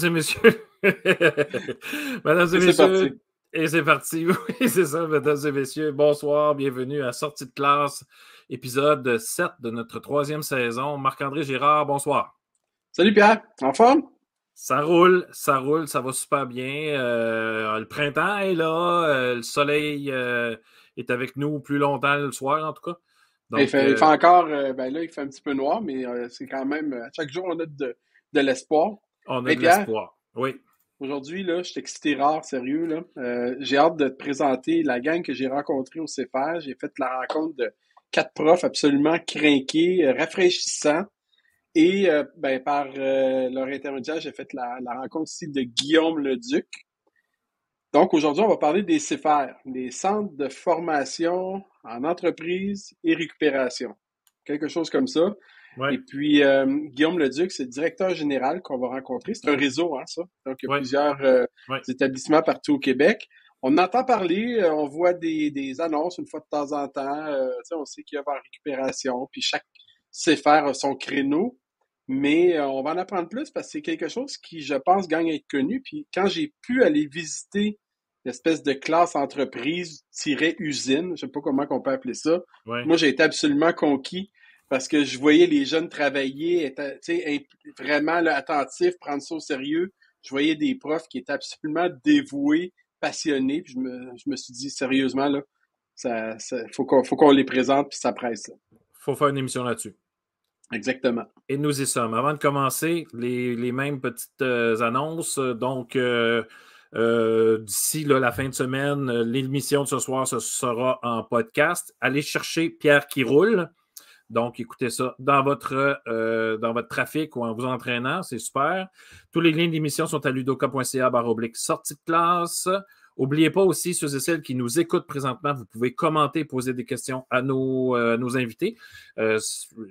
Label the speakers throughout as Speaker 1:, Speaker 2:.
Speaker 1: Mesdames et messieurs, Mesdames et, messieurs, et c'est parti. Oui, c'est ça, mesdames et messieurs. Bonsoir, bienvenue à Sortie de classe, épisode 7 de notre troisième saison. Marc-André Girard, bonsoir.
Speaker 2: Salut Pierre, en forme?
Speaker 1: Ça roule, ça roule, ça va super bien. Euh, le printemps est là, euh, le soleil euh, est avec nous plus longtemps le soir en tout cas.
Speaker 2: il, fait, encore, ben là, il fait un petit peu noir, mais c'est quand même, chaque jour, on a de, de l'espoir.
Speaker 1: On a de l'espoir, oui.
Speaker 2: Aujourd'hui, là, je suis excité rare, sérieux. Là. Euh, j'ai hâte de te présenter la gang que j'ai rencontrée au CFR. J'ai fait la rencontre de quatre profs absolument crinqués, euh, rafraîchissants. Et euh, ben, par leur intermédiaire, j'ai fait la, rencontre aussi de Guillaume Leduc. Donc aujourd'hui, on va parler des CFR, des centres de formation en entreprise et récupération. Quelque chose comme ça. Et puis, euh, Guillaume Leduc, c'est le directeur général qu'on va rencontrer. C'est un réseau, hein, ça. Donc, il y a plusieurs euh, établissements partout au Québec. On entend parler, euh, on voit des, des, annonces une fois de temps en temps. on sait qu'il y a en récupération, puis chaque sait faire son créneau. Mais on va en apprendre plus parce que c'est quelque chose qui, je pense, gagne à être connu. Puis quand j'ai pu aller visiter l'espèce de classe entreprise-usine, je sais pas comment on peut appeler ça, moi j'ai été absolument conquis parce que je voyais les jeunes travailler, être vraiment attentifs, prendre ça au sérieux. Je voyais des profs qui étaient absolument dévoués, passionnés. Puis je me, je me suis dit, sérieusement, là, ça, ça faut qu'on les présente, puis ça presse.
Speaker 1: Il faut faire une émission là-dessus.
Speaker 2: Exactement.
Speaker 1: Et nous y sommes. Avant de commencer, les, les mêmes petites euh, annonces. Donc, euh, euh, d'ici la fin de semaine, l'émission de ce soir ce sera en podcast. Allez chercher Pierre qui roule. Donc, écoutez ça dans votre, euh, dans votre trafic ou en vous entraînant, c'est super. Tous les liens d'émission sont à ludoka.ca oblique sortie de classe. N'oubliez pas aussi, ceux et celles qui nous écoutent présentement, vous pouvez commenter, poser des questions à nos, euh, nos invités. Euh,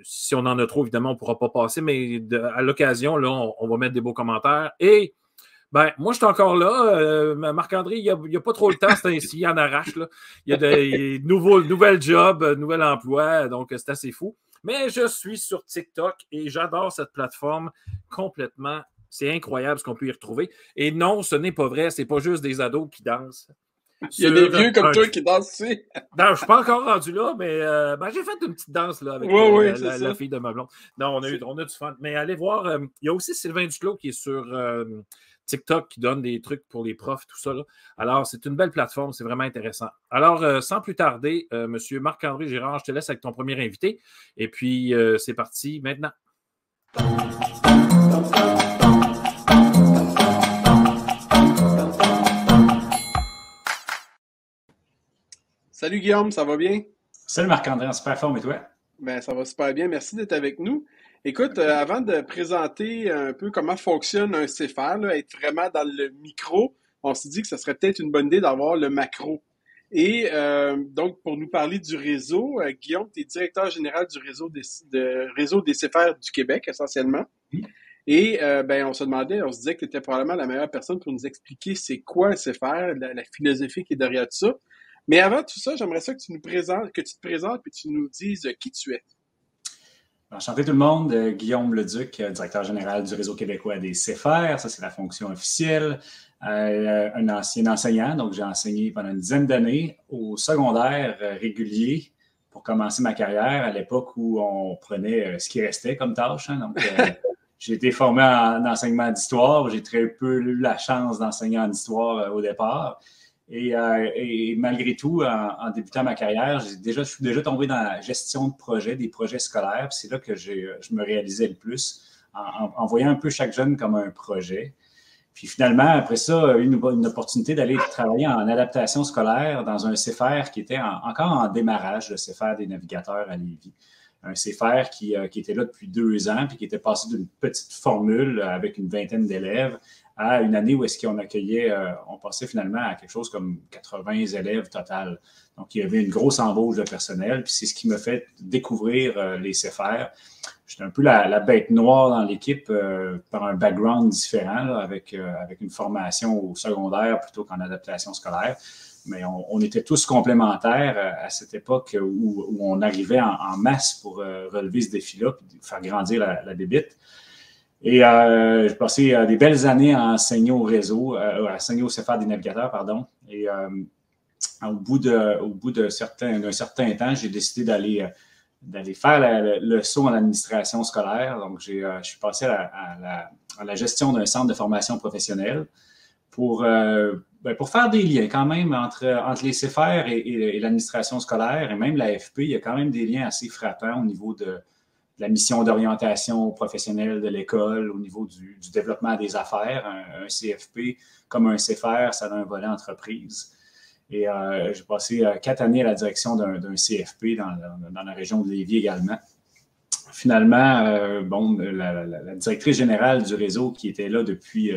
Speaker 1: si on en a trop, évidemment, on ne pourra pas passer, mais à l'occasion, là, on, va mettre des beaux commentaires. Et ben, moi, je suis encore là. Euh, Marc-André, il n'y a, pas trop le temps, c'est ainsi, il en arrache. Là. Il y a de nouveaux, nouvelles jobs, nouvel emploi, donc c'est assez fou. Mais je suis sur TikTok et j'adore cette plateforme complètement. C'est incroyable ce qu'on peut y retrouver. Et non, ce n'est pas vrai, c'est pas juste des ados qui dansent.
Speaker 2: Il y a des vieux comme toi qui dansent aussi.
Speaker 1: non, je ne suis pas encore rendu là, mais euh, ben, j'ai fait une petite danse là, avec euh, la, fille de ma blonde. Non, on a, eu, on a du fun. Mais allez voir, il y a aussi Sylvain Duclos qui est sur TikTok qui donne des trucs pour les profs, tout ça. Alors, c'est une belle plateforme, c'est vraiment intéressant. Alors, euh, sans plus tarder, euh, Monsieur Marc-André Girard, je te laisse avec ton premier invité. Et puis, euh, c'est parti maintenant.
Speaker 2: Salut Guillaume, ça va bien?
Speaker 3: Salut Marc-André, en super forme et toi?
Speaker 2: Ben, ça va super bien. Merci d'être avec nous. Écoute, euh, avant de présenter un peu comment fonctionne un CFR, être vraiment dans le micro, on s'est dit que ce serait peut-être une bonne idée d'avoir le macro. Et euh, donc, pour nous parler du réseau, euh, Guillaume, tu es directeur général du réseau des, de, réseau des CFR du Québec, essentiellement. Et ben, on se demandait, on se disait que tu étais probablement la meilleure personne pour nous expliquer c'est quoi un CFR, la, la, philosophie qui est derrière tout ça. Mais avant tout ça, j'aimerais ça que tu nous présentes, que tu te présentes et que tu nous dises qui tu es.
Speaker 3: Enchanté tout le monde, euh, Guillaume Leduc, euh, directeur général du réseau québécois des CFR, ça c'est la fonction officielle, euh, un ancien enseignant, donc j'ai enseigné pendant une dizaine d'années au secondaire régulier pour commencer ma carrière à l'époque où on prenait ce qui restait comme tâche. Hein. donc, j'ai été formé en enseignement d'histoire, j'ai très peu eu la chance d'enseigner en histoire au départ. Euh, et, malgré tout, en, débutant ma carrière, déjà, je suis déjà tombé dans la gestion de projets, des projets scolaires. C'est là que je me réalisais le plus, en, voyant un peu chaque jeune comme un projet. Puis finalement, après ça, une, une opportunité d'aller travailler en adaptation scolaire dans un CFR qui était encore en démarrage, le CFR des navigateurs à Lévis. Un CFR euh, qui était là depuis deux ans, puis qui était passé d'une petite formule avec une vingtaine d'élèves à une année où est-ce qu'on accueillait, euh, on passait finalement à quelque chose comme 80 élèves total. Donc, il y avait une grosse embauche de personnel, puis c'est ce qui m'a fait découvrir euh, les CFR. J'étais un peu la, bête noire dans l'équipe euh, par un background différent, avec, avec une formation au secondaire plutôt qu'en adaptation scolaire. Mais on, était tous complémentaires à cette époque où, on arrivait en, masse pour relever ce défi-là, puis faire grandir la, la débite. Et euh, j'ai passé des belles années à enseigner au réseau, à enseigner au CFA des navigateurs, pardon. Et au bout de, au bout d'un certain, temps, j'ai décidé d'aller d'aller faire le, saut en administration scolaire. Donc, j'ai, je suis passé à la, à la gestion d'un centre de formation professionnelle pour, ben, pour faire des liens quand même entre, entre les CFR et, l'administration scolaire et même l'AFP, il y a quand même des liens assez frappants au niveau de, la mission d'orientation professionnelle de l'école, au niveau du, développement des affaires. Un, CFP comme un CFR, ça a un volet entreprise. Et euh, j'ai passé euh, quatre années à la direction d'un CFP dans, la région de Lévis également. Finalement, euh, bon, la, directrice générale du réseau qui était là depuis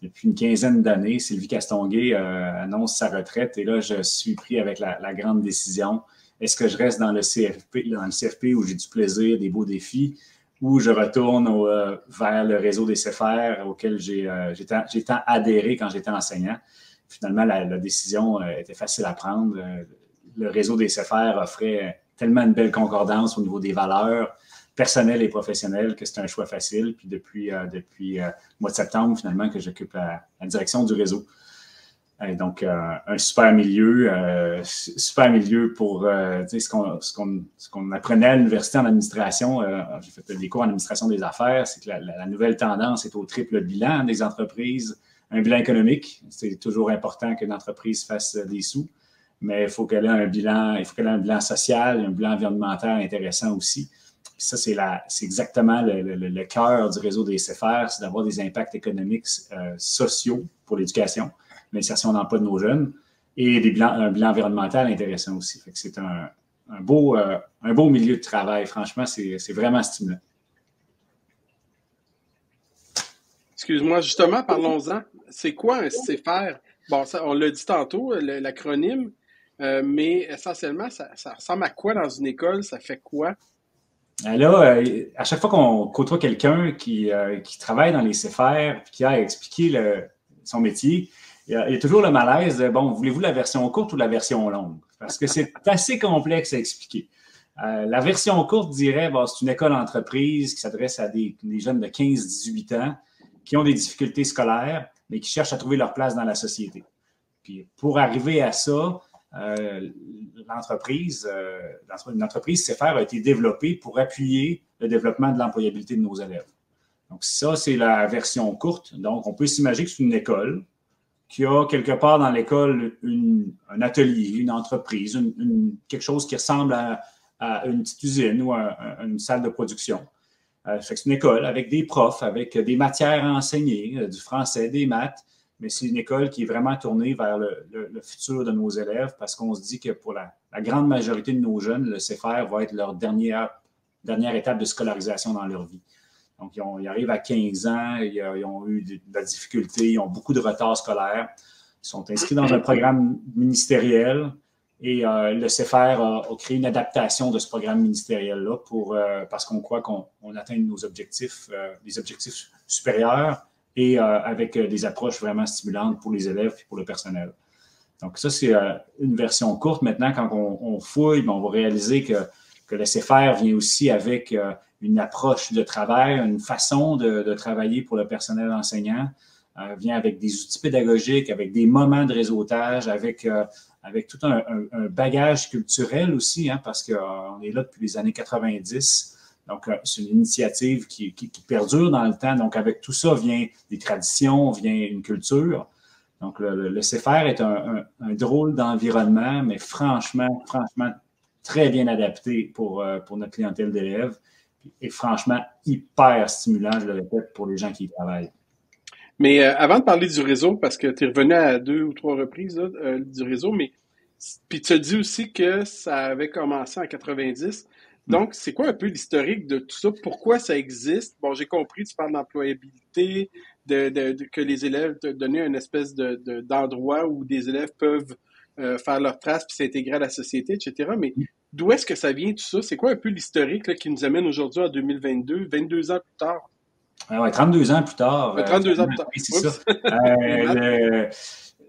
Speaker 3: depuis une quinzaine d'années. Sylvie Castonguay annonce sa retraite et là, je suis pris avec la, grande décision. Est-ce que je reste dans le CFP, dans le CFP où j'ai du plaisir, des beaux défis, ou je retourne euh, vers le réseau des CFR auquel euh, j'ai tant adhéré quand j'étais enseignant? Finalement, la, décision était facile à prendre. le réseau des CFR offrait tellement une belle concordance au niveau des valeurs, personnel et professionnel que c'est un choix facile. Puis depuis, euh, depuis euh, le mois de septembre, finalement, que j'occupe la, direction du réseau. Donc, euh, un super milieu, super milieu pour ce qu'on ce qu'on apprenait à l'université en administration. J'ai fait des cours en administration des affaires. C'est que la, nouvelle tendance est au triple bilan des entreprises. Un bilan économique, c'est toujours important qu'une entreprise fasse des sous, mais il faut qu'elle ait un bilan, il faut qu'elle ait un bilan social, un bilan environnemental intéressant aussi ça, c'est exactement le, cœur du réseau des CFR, c'est d'avoir des impacts économiques euh, sociaux pour l'éducation, l'insertion d'emploi de nos jeunes et des bilans, un bilan environnemental intéressant aussi. c'est un, beau, euh, un beau milieu de travail. Franchement, c'est vraiment stimulant.
Speaker 2: Excuse-moi, justement, parlons-en. C'est quoi un CFR? Bon, ça, on l'a dit tantôt, l'acronyme, euh, mais essentiellement, ça, ça ressemble à quoi dans une école? Ça fait quoi?
Speaker 3: Euh, là, euh, à chaque fois qu'on côtoie quelqu'un qui, qui, travaille dans les CFR qui a expliqué son métier, il y, a, toujours le malaise de bon, voulez-vous la version courte ou la version longue? Parce que c'est assez complexe à expliquer. la version courte dirait bon, c'est une école entreprise qui s'adresse à des, des, jeunes de 15-18 ans qui ont des difficultés scolaires, mais qui cherchent à trouver leur place dans la société. Puis pour arriver à ça, euh, l'entreprise, euh, une entreprise CFR a été développée pour appuyer le développement de l'employabilité de nos élèves. Donc, ça, c'est la version courte. Donc, on peut s'imaginer que c'est une école qui a quelque part dans l'école un atelier, une entreprise, quelque chose qui ressemble à, une petite usine ou à, une salle de production. Euh, c'est une école avec des profs, avec des matières à enseigner, du français, des maths, mais c'est une école qui est vraiment tournée vers le, futur de nos élèves parce qu'on se dit que pour la, grande majorité de nos jeunes, le CFR va être leur dernière étape de scolarisation dans leur vie. Donc, ils, arrivent à 15 ans, ils, ont eu de, la difficulté, ils ont beaucoup de retard scolaire, ils sont inscrits dans un programme ministériel et euh, le CFR a, créé une adaptation de ce programme ministériel-là pour, euh, parce qu'on croit qu'on atteint nos objectifs, euh, objectifs supérieurs et euh, avec euh, des approches vraiment stimulantes pour les élèves et pour le personnel. Donc, ça, c'est euh, une version courte. Maintenant, quand on, fouille, ben, on va réaliser que, que le CFR vient aussi avec une approche de travail, une façon de, travailler pour le personnel enseignant, vient avec des outils pédagogiques, avec des moments de réseautage, avec, avec tout un, bagage culturel aussi, hein, parce qu'on est là depuis les années 90. Donc, euh, c'est une initiative qui, perdure dans le temps. Donc, avec tout ça vient des traditions, vient une culture. Donc, le, le CFR est un, drôle d'environnement, mais franchement, franchement, très bien adapté pour, euh, pour notre clientèle d'élèves et franchement hyper stimulant, je le répète, pour les gens qui y travaillent.
Speaker 2: Mais euh, avant de parler du réseau, parce que tu es revenu à deux ou trois reprises du réseau, mais puis tu as dit aussi que ça avait commencé en 90. Donc, c'est quoi un peu l'historique de tout ça? Pourquoi ça existe? Bon, j'ai compris, tu parles d'employabilité, de, que les élèves te donner une espèce d'endroit où des élèves peuvent euh, faire leur trace puis s'intégrer à la société, etc. Mais d'où est-ce que ça vient tout ça? C'est quoi un peu l'historique qui nous amène aujourd'hui en 2022, 22 ans plus tard?
Speaker 3: Ah ouais, 32 ans plus tard.
Speaker 2: 32 ans plus tard.
Speaker 3: c'est ça.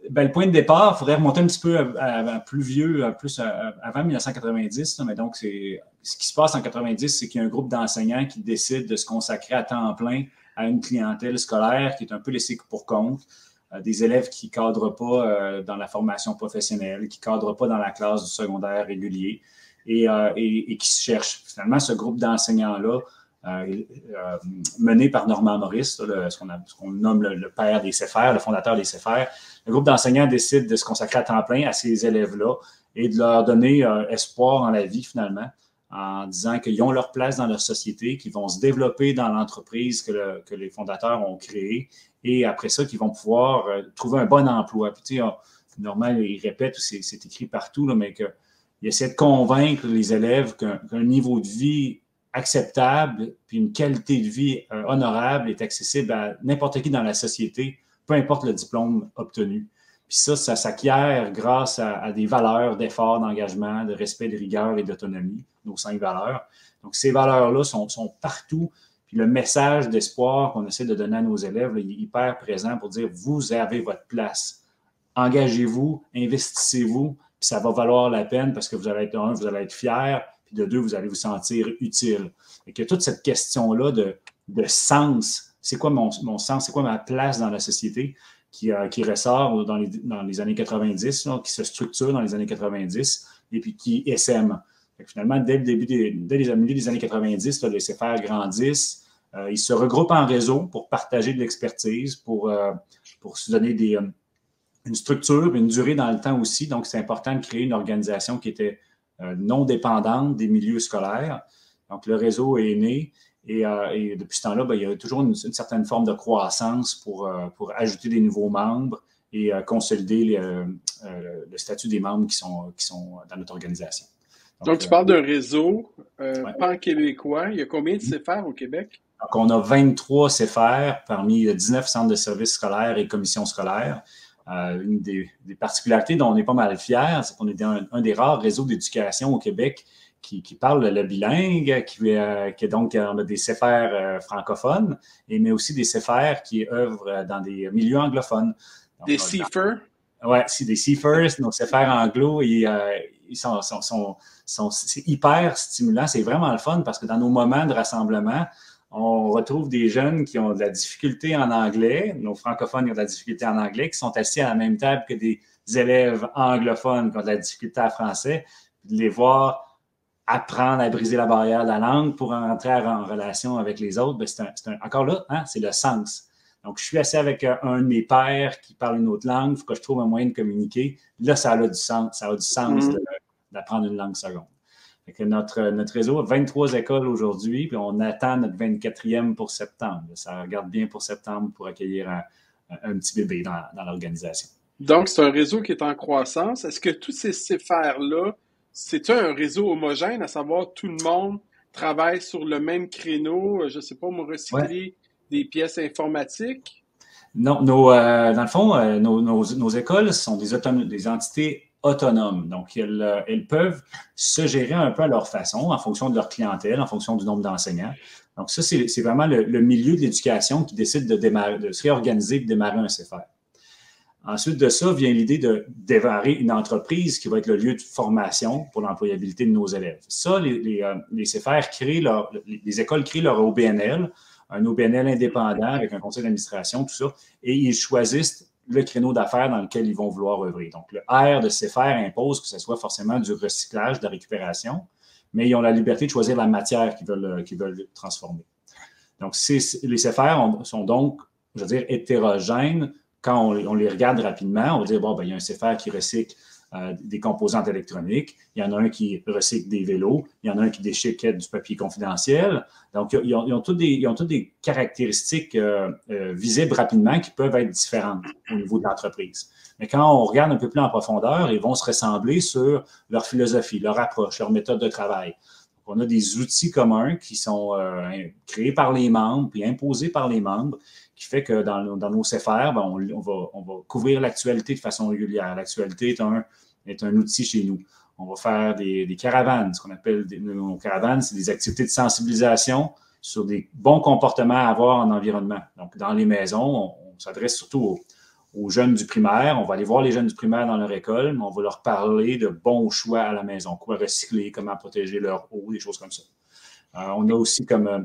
Speaker 3: Ben, le point de départ, il faudrait remonter un petit peu à, plus vieux, plus avant 1990. mais donc, c'est ce qui se passe en 90, c'est qu'il y a un groupe d'enseignants qui décide de se consacrer à temps plein à une clientèle scolaire qui est un peu laissée pour compte, des élèves qui ne cadrent pas dans la formation professionnelle, qui ne cadrent pas dans la classe du secondaire régulier et, et qui cherchent. Finalement, ce groupe d'enseignants-là, mené par Normand Maurice, ce qu'on nomme le, père des CFR, le fondateur des CFR. Le groupe d'enseignants décide de se consacrer à temps plein à ces élèves-là et de leur donner espoir en la vie finalement en disant qu'ils ont leur place dans leur société, qu'ils vont se développer dans l'entreprise que, les fondateurs ont créée et après ça, qu'ils vont pouvoir euh, trouver un bon emploi. Puis, tu sais, normalement, il répète, c'est écrit partout, là, mais qu'il essaie de convaincre les élèves qu'un niveau de vie acceptable, puis une qualité de vie euh, honorable est accessible à n'importe qui dans la société, peu importe le diplôme obtenu. Puis ça, ça s'acquiert grâce à, des valeurs d'effort, d'engagement, de respect, de rigueur et d'autonomie, nos cinq valeurs. Donc, ces valeurs-là sont, partout. Puis le message d'espoir qu'on essaie de donner à nos élèves, est hyper présent pour dire, vous avez votre place. Engagez-vous, investissez-vous, puis ça va valoir la peine parce que vous allez être, un, vous allez être fier, puis de deux, vous allez vous sentir utile. Et que toute cette question-là de, sens, c'est quoi mon, mon sens, c'est quoi ma place dans la société, qui, euh, qui ressort dans les, dans les, années 90, qui se structure dans les années 90 et puis qui SM. Finalement, dès le début des, dès les, milieu des années 90, les CFR grandissent. Euh, ils se regroupent en réseau pour partager de l'expertise, pour, euh, se donner des, une structure, une durée dans le temps aussi. Donc, c'est important de créer une organisation qui était non dépendante des milieux scolaires. Donc, le réseau est né euh, et, depuis ce temps-là, ben, il y a toujours une, certaine forme de croissance pour, euh, ajouter des nouveaux membres et euh, consolider le statut des membres qui sont dans notre organisation.
Speaker 2: Donc, tu parles d'un réseau pan-québécois. Il y a combien de CFR au Québec?
Speaker 3: Donc, on a 23 CFR parmi 19 centres de services scolaires et commissions scolaires. une des, particularités dont on est pas mal fiers, c'est qu'on est un des rares réseaux d'éducation au Québec qui, parle le bilingue, qui, euh, qui donc on a des CFR euh, francophones, et, mais aussi des CFR qui œuvrent dans des milieux anglophones.
Speaker 2: des CFR?
Speaker 3: Oui, c'est des CFR, nos CFR anglo, euh, c'est hyper stimulant, c'est vraiment le fun parce que dans nos moments de rassemblement, on retrouve des jeunes qui ont de la difficulté en anglais, nos francophones qui ont de la difficulté en anglais, qui sont assis à la même table que des élèves anglophones qui ont de la difficulté en français, de les voir apprendre à briser la barrière de la langue pour entrer en relation avec les autres, ben c'est encore là, hein, c'est le sens. Donc, je suis assis avec euh, un de mes pères qui parle une autre langue, il faut que je trouve un moyen de communiquer. Là, ça a du sens, ça a du sens mm-hmm. d'apprendre une langue seconde. notre, notre réseau a 23 écoles aujourd'hui, puis on attend notre 24e pour septembre. Ça regarde bien pour septembre pour accueillir un, petit bébé dans, dans l'organisation.
Speaker 2: Donc, c'est un réseau qui est en croissance. Est-ce que tous ces CFR-là c'est un réseau homogène, à savoir tout le monde travaille sur le même créneau, euh, je ne sais pas, moi, recycler des pièces informatiques?
Speaker 3: Non, euh, dans le fond, euh, nos, écoles sont des, entités autonomes. Donc, elles, elles, peuvent se gérer un peu à leur façon, en fonction de leur clientèle, en fonction du nombre d'enseignants. Donc, ça, c'est vraiment le, milieu de l'éducation qui décide de, se réorganiser et de démarrer un CFR. Ensuite de ça vient l'idée de démarrer une entreprise qui va être le lieu de formation pour l'employabilité de nos élèves. Ça, les, les, euh, CFR créent leur, les écoles créent leur OBNL, un OBNL indépendant avec un conseil d'administration, tout ça, et ils choisissent le créneau d'affaires dans lequel ils vont vouloir œuvrer. Donc, le R de CFR impose que ce soit forcément du recyclage, de la récupération, mais ils ont la liberté de choisir la matière qu'ils veulent, qu'ils veulent transformer. Donc, les CFR sont donc, je veux dire, hétérogènes quand on, les regarde rapidement, on va dire, bon, ben, il y a un CFR qui recycle euh, des composantes électroniques, il y en a un qui recycle des vélos, il y en a un qui déchiquette du papier confidentiel. Donc, ils ont, toutes, des, toutes des caractéristiques euh, euh, visibles rapidement qui peuvent être différentes au niveau de l'entreprise. Mais quand on regarde un peu plus en profondeur, ils vont se ressembler sur leur philosophie, leur approche, leur méthode de travail. on a des outils communs qui sont créés par les membres puis imposés par les membres qui fait que dans, nos CFR, ben, on, va, couvrir l'actualité de façon régulière. L'actualité est un, est un outil chez nous. On va faire des, caravanes, ce qu'on appelle des, nos caravanes, c'est des activités de sensibilisation sur des bons comportements à avoir en environnement. Donc, dans les maisons, on, s'adresse surtout aux, jeunes du primaire. On va aller voir les jeunes du primaire dans leur école, mais on va leur parler de bons choix à la maison, quoi recycler, comment protéger leur eau, des choses comme ça. Euh, on a aussi comme euh,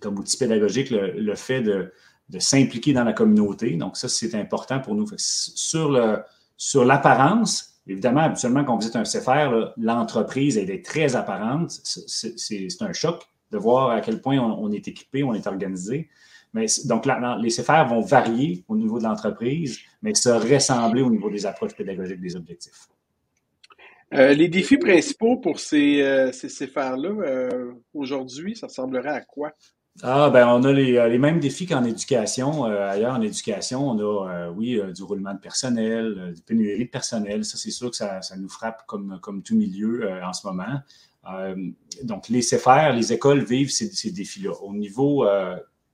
Speaker 3: comme outil pédagogique le, fait de, s'impliquer dans la communauté. Donc, ça, c'est important pour nous. sur, le, sur l'apparence, évidemment, habituellement, quand on visite un CFR, l'entreprise, elle est très apparente. C'est, un choc de voir à quel point on, est équipé, on est organisé. Mais, donc, les CFR vont varier au niveau de l'entreprise, mais se ressembler au niveau des approches pédagogiques des objectifs.
Speaker 2: Euh, les défis principaux pour ces, euh, ces CFR-là, euh, aujourd'hui, ça ressemblerait à quoi?
Speaker 3: Ah, ben, on a les, mêmes défis qu'en éducation. ailleurs, en éducation, on a, oui, du roulement de personnel, du pénurie de personnel. Ça, c'est sûr que ça, nous frappe comme, comme tout milieu en ce moment. donc, les CFR, les écoles vivent ces, défis-là. Au niveau,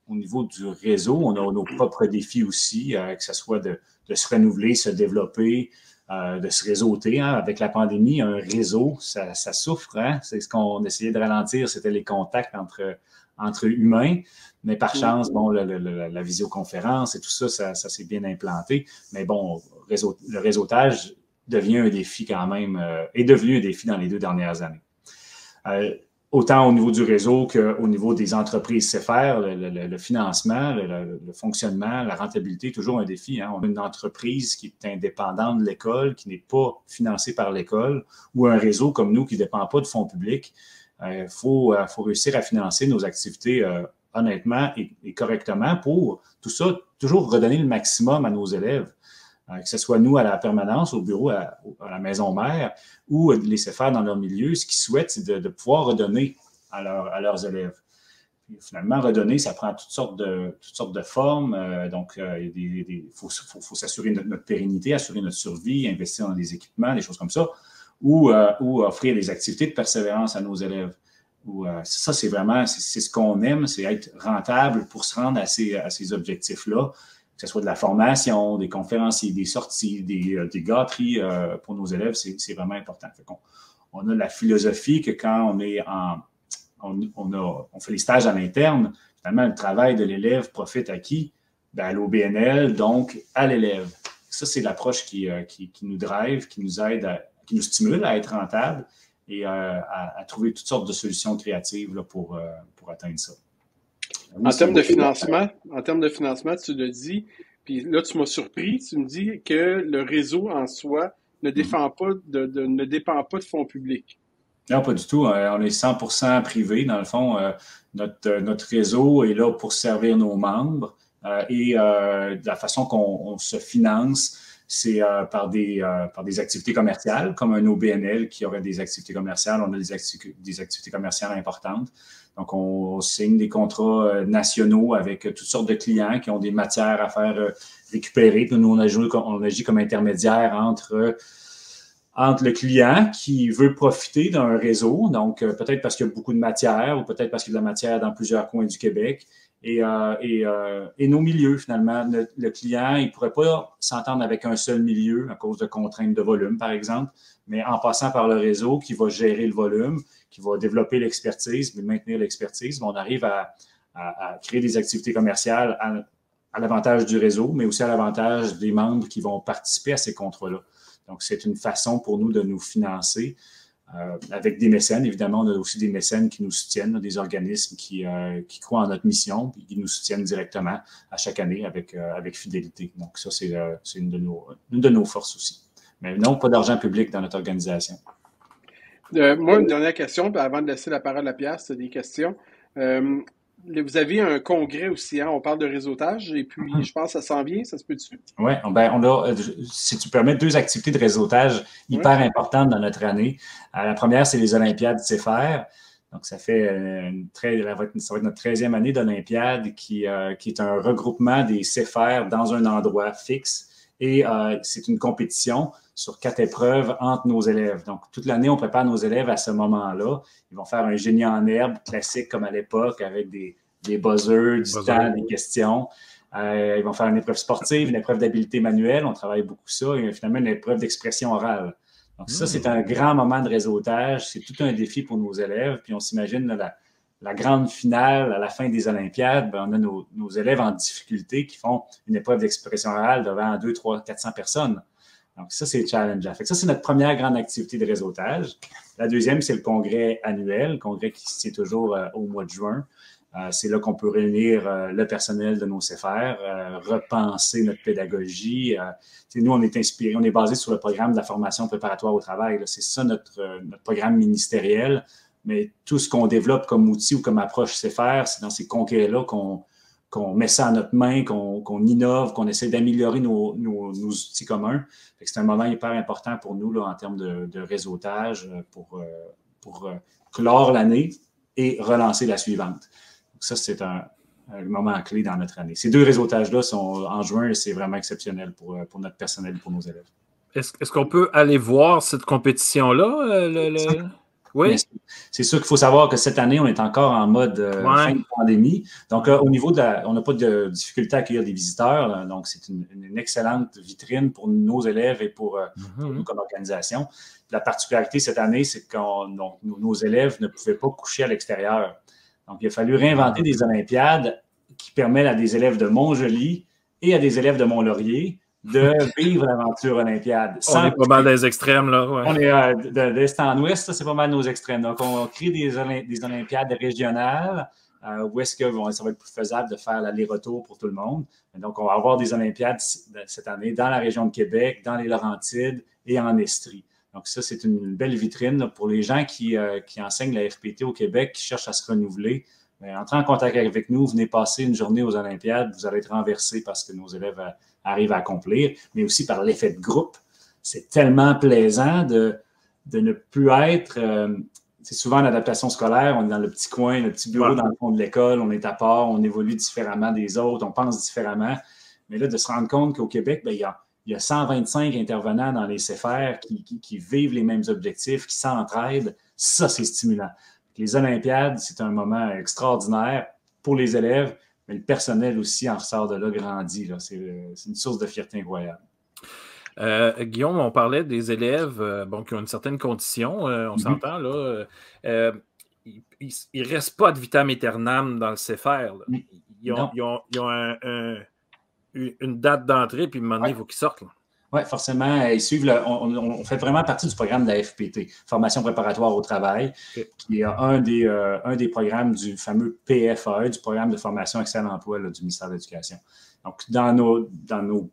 Speaker 3: au niveau du réseau, on a nos propres défis aussi, que ce soit de, se renouveler, se développer, euh, de se réseauter. Hein. Avec la pandémie, un réseau, ça, souffre. Hein. C'est ce qu'on essayait de ralentir, c'était les contacts entre, entre humains. Mais par chance, bon, la visioconférence et tout ça, ça, s'est bien implanté. Mais bon, le réseautage devient un défi quand même, euh, est devenu un défi dans les deux dernières années. Euh, autant au niveau du réseau qu'au niveau des entreprises CFR, le, le, financement, le, fonctionnement, la rentabilité, toujours un défi. Hein. On a une entreprise qui est indépendante de l'école, qui n'est pas financée par l'école, ou un réseau comme nous qui ne dépend pas de fonds publics. Il euh, faut, euh, faut, réussir à financer nos activités euh, honnêtement et, correctement pour tout ça, toujours redonner le maximum à nos élèves. Que ce soit nous à la permanence, au bureau, à, la maison mère, ou laisser faire dans leur milieu, ce qu'ils souhaitent, c'est de, pouvoir redonner à, leurs élèves. finalement, redonner, ça prend toutes sortes de, formes. Donc, il faut, s'assurer de notre, pérennité, assurer notre survie, investir dans des équipements, des choses comme ça, ou, ou offrir des activités de persévérance à nos élèves. ça, c'est vraiment, c'est ce qu'on aime, c'est être rentable pour se rendre à ces, à objectifs-là que ce soit de la formation, des conférenciers, des sorties, des, euh, gâteries euh, pour nos élèves, c'est vraiment important. on, a la philosophie que quand on est en, on, fait les stages à l'interne, finalement, le travail de l'élève profite à qui? Ben, à l'OBNL, donc à l'élève. Ça, c'est l'approche qui, euh, nous drive, qui nous aide, qui nous stimule à être rentable et à, trouver toutes sortes de solutions créatives là, pour, pour atteindre ça.
Speaker 2: En termes de financement, en termes de financement, tu le dis, puis là, tu m'as surpris, tu me dis que le réseau en soi ne, défend pas de, ne dépend pas de fonds publics.
Speaker 3: Non, pas du tout. Euh, on est 100% privé. Dans le fond, euh, notre, notre réseau est là pour servir nos membres. Euh, et la façon qu'on se finance, c'est par, des, par des activités commerciales, comme un OBNL qui aurait des activités commerciales. On a des, activités commerciales importantes. Donc, on signe des contrats euh, nationaux avec toutes sortes de clients qui ont des matières à faire euh, récupérer. Nous, on agit, comme intermédiaire entre, entre le client qui veut profiter d'un réseau, donc euh, peut-être parce qu'il y a beaucoup de matière ou peut-être parce qu'il y a de la matière dans plusieurs coins du Québec. Et, et, nos milieux, finalement. Le, client, il ne pourrait pas s'entendre avec un seul milieu à cause de contraintes de volume, par exemple, mais en passant par le réseau qui va gérer le volume, qui va développer l'expertise, mais maintenir l'expertise. On arrive à, créer des activités commerciales à, l'avantage du réseau, mais aussi à l'avantage des membres qui vont participer à ces contrats-là. Donc, c'est une façon pour nous de nous financer. Euh, avec des mécènes, évidemment, on a aussi des mécènes qui nous soutiennent, des organismes qui, euh, qui croient en notre mission et qui nous soutiennent directement à chaque année avec, euh, avec fidélité. Donc, ça, c'est une, une de nos forces aussi. Mais non, pas d'argent public dans notre organisation.
Speaker 2: Moi, une dernière question, avant de laisser la parole à Pierre, c'est des questions. Euh, vous avez un congrès aussi, hein? on parle de réseautage, et puis mhm. je pense que ça s'en vient, ça se peut-tu?
Speaker 3: Oui, ben on a, euh, si tu permets, deux activités de réseautage hyper importantes dans notre année. la première, c'est les Olympiades CFR. Donc, ça fait une très, ça va être notre 13e année d'Olympiade qui, qui est un regroupement des CFR dans un endroit fixe. Et c'est une compétition sur quatre épreuves entre nos élèves. Donc, toute l'année, on prépare nos élèves à ce moment-là. Ils vont faire un génie en herbe classique comme à l'époque avec des, des buzzers, du temps, des questions. Euh, ils vont faire une épreuve sportive, une épreuve d'habileté manuelle. On travaille beaucoup ça. Et finalement, une épreuve d'expression orale. Donc, ça, c'est un grand moment de réseautage. C'est tout un défi pour nos élèves. Puis, on s'imagine la, la, grande finale à la fin des Olympiades. Ben, on a nos, élèves en difficulté qui font une épreuve d'expression orale devant 2, 3, 400 personnes. Donc, ça, c'est challengeant. Ça, c'est notre première grande activité de réseautage. La deuxième, c'est le congrès annuel, le congrès qui se tient toujours euh, au mois de juin. Euh, c'est là qu'on peut réunir euh, le personnel de nos CFR, repenser notre pédagogie. nous, on est inspiré, on est basé sur le programme de la formation préparatoire au travail. C'est ça notre programme ministériel. Mais tout ce qu'on développe comme outil ou comme approche CFR, c'est dans ces conquêtes-là qu'on qu'on met ça à notre main, qu'on innove, qu'on essaie d'améliorer nos, nos, outils communs. C'est un moment hyper important pour nous là, en termes de, de réseautage pour, pour clore l'année et relancer la suivante ça, c'est un, moment clé dans notre année. Ces deux réseautages-là sont en juin et c'est vraiment exceptionnel pour, euh, pour notre personnel et pour nos élèves.
Speaker 1: Est-ce qu'on peut aller voir cette compétition-là? Euh,
Speaker 3: oui. C'est sûr qu'il faut savoir que cette année, on est encore en mode euh, fin de pandémie. Donc, au niveau de la, on n'a pas de difficulté à accueillir des visiteurs. donc, c'est une, excellente vitrine pour nos élèves et pour, mm-hmm. nous comme organisation. La particularité cette année, c'est que nos élèves ne pouvaient pas coucher à l'extérieur. Donc, il a fallu réinventer des Olympiades qui permettent à des élèves de Montjoli et à des élèves de Mont-Laurier de vivre l'aventure olympiade.
Speaker 1: On est pas mal des extrêmes, là.
Speaker 3: On est euh, de l'est en ouest, c'est pas mal nos extrêmes. Donc, on crée des, des Olympiades régionales euh, où est-ce que ça va être plus faisable de faire l'aller-retour pour tout le monde. donc, on va avoir des Olympiades cette année dans la région de Québec, dans les Laurentides et en Estrie. Donc, ça, c'est une belle vitrine pour les gens euh, qui, enseignent la FPT au Québec, qui cherchent à se renouveler. Mais entrez en contact avec nous, venez passer une journée aux Olympiades, vous allez être renversé parce que nos élèves euh, arrivent à accomplir, mais aussi par l'effet de groupe. C'est tellement plaisant de, ne plus être. Euh, c'est souvent l'adaptation scolaire, on est dans le petit coin, le petit bureau dans le fond de l'école, on est à part, on évolue différemment des autres, on pense différemment. Mais là, de se rendre compte qu'au Québec, bien, il y a il y a 125 intervenants dans les CFR qui, vivent les mêmes objectifs, qui s'entraident. Ça, c'est stimulant. Les Olympiades, c'est un moment extraordinaire pour les élèves, mais le personnel aussi en ressort de là grandi. C'est une source de fierté incroyable.
Speaker 1: Euh, Guillaume, on parlait des élèves euh, bon, qui ont une certaine condition, euh, on mm-hmm. s'entend là. il ne reste pas de vitam aeternam dans le CFR. Mm. Ils ont, un une date d'entrée, puis un il faut qu'ils sortent.
Speaker 3: Oui, forcément, ils suivent on, fait vraiment partie du programme de la FPT, Formation préparatoire au travail, qui est un des, euh, un des programmes du fameux PFAE, du programme de formation excellent emploi du ministère de l'Éducation. Donc, dans, nos, dans, nos,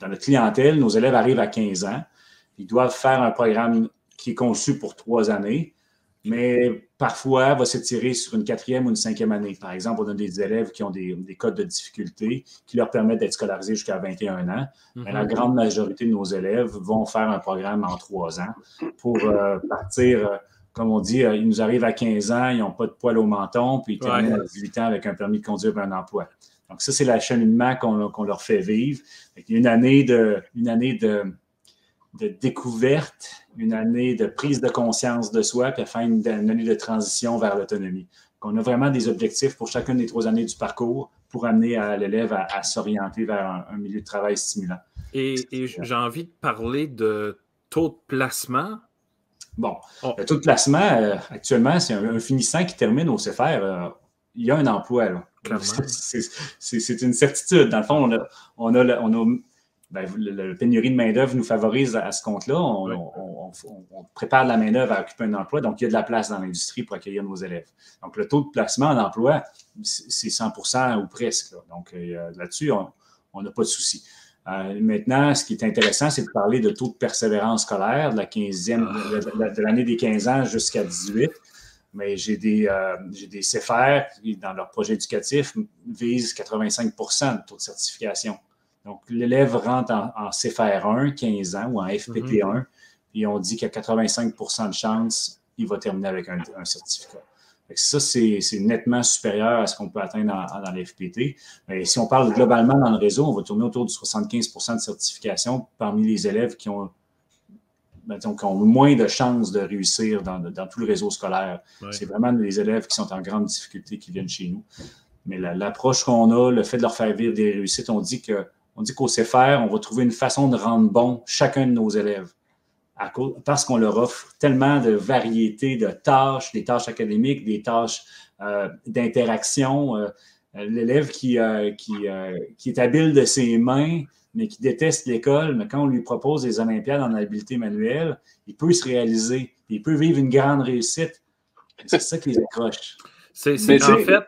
Speaker 3: dans notre clientèle, nos élèves arrivent à 15 ans. Ils doivent faire un programme qui est conçu pour trois années mais parfois va s'étirer sur une quatrième ou une cinquième année. Par exemple, on a des élèves qui ont des, codes de difficulté qui leur permettent d'être scolarisés jusqu'à 21 ans. Mais la mhm. grande majorité de nos élèves vont faire un programme en trois ans pour euh, partir, euh, comme on dit, euh, ils nous arrivent à 15 ans, ils n'ont pas de poil au menton, puis ils terminent à 18 ans avec un permis de conduire et un emploi. Donc, ça, c'est l'acheminement qu'on leur fait vivre. Une année de, une année de, de découverte, une année de prise de conscience de soi, puis enfin une, une année de transition vers l'autonomie. On a vraiment des objectifs pour chacune des trois années du parcours pour amener l'élève à, s'orienter vers un, milieu de travail stimulant.
Speaker 1: Et, j'ai envie de parler de taux de placement.
Speaker 3: Bon, oh. le taux de placement, euh, actuellement, c'est un, finissant qui termine au CFR. Euh, il y a un emploi. C'est une certitude. Dans le fond, on a, on a, on a ben, la pénurie de main-d'œuvre nous favorise à, ce compte-là. On, prépare la main-d'œuvre à occuper un emploi, donc il y a de la place dans l'industrie pour accueillir nos élèves. Donc, le taux de placement en emploi, c'est 100% ou presque. Donc, euh, là-dessus, on n'a pas de souci. Euh, maintenant, ce qui est intéressant, c'est de parler de taux de persévérance scolaire de la 15e, ah. de, l'année des 15 ans jusqu'à 18. Mais j'ai des, euh, des CFR qui, dans leur projet éducatif, visent 85% de taux de certification. Donc, l'élève rentre en, CFR 1, 15 ans, ou en FPT 1, mhm. Et on dit qu'il y a 85% de chance qu'il va terminer avec un, certificat. ça, c'est nettement supérieur à ce qu'on peut atteindre dans, dans l'FPT. Mais si on parle globalement dans le réseau, on va tourner autour de 75% de certification parmi les élèves qui ont, ben, ont moins de chances de réussir dans, tout le réseau scolaire. C'est vraiment les élèves qui sont en grande difficulté qui viennent chez nous. Mais l'approche qu'on a, le fait de leur faire vivre des réussites, on dit que on dit qu'au CFR, on va trouver une façon de rendre bon chacun de nos élèves. Parce qu'on leur offre tellement de variétés de tâches, des tâches académiques, des tâches euh, d'interaction. Euh, l'élève qui, euh, qui, qui, est habile de ses mains, mais qui déteste l'école, mais quand on lui propose des Olympiades en habileté manuelle, il peut se réaliser, il peut vivre une grande réussite. C'est ça qui les accroche.
Speaker 1: C'est en fait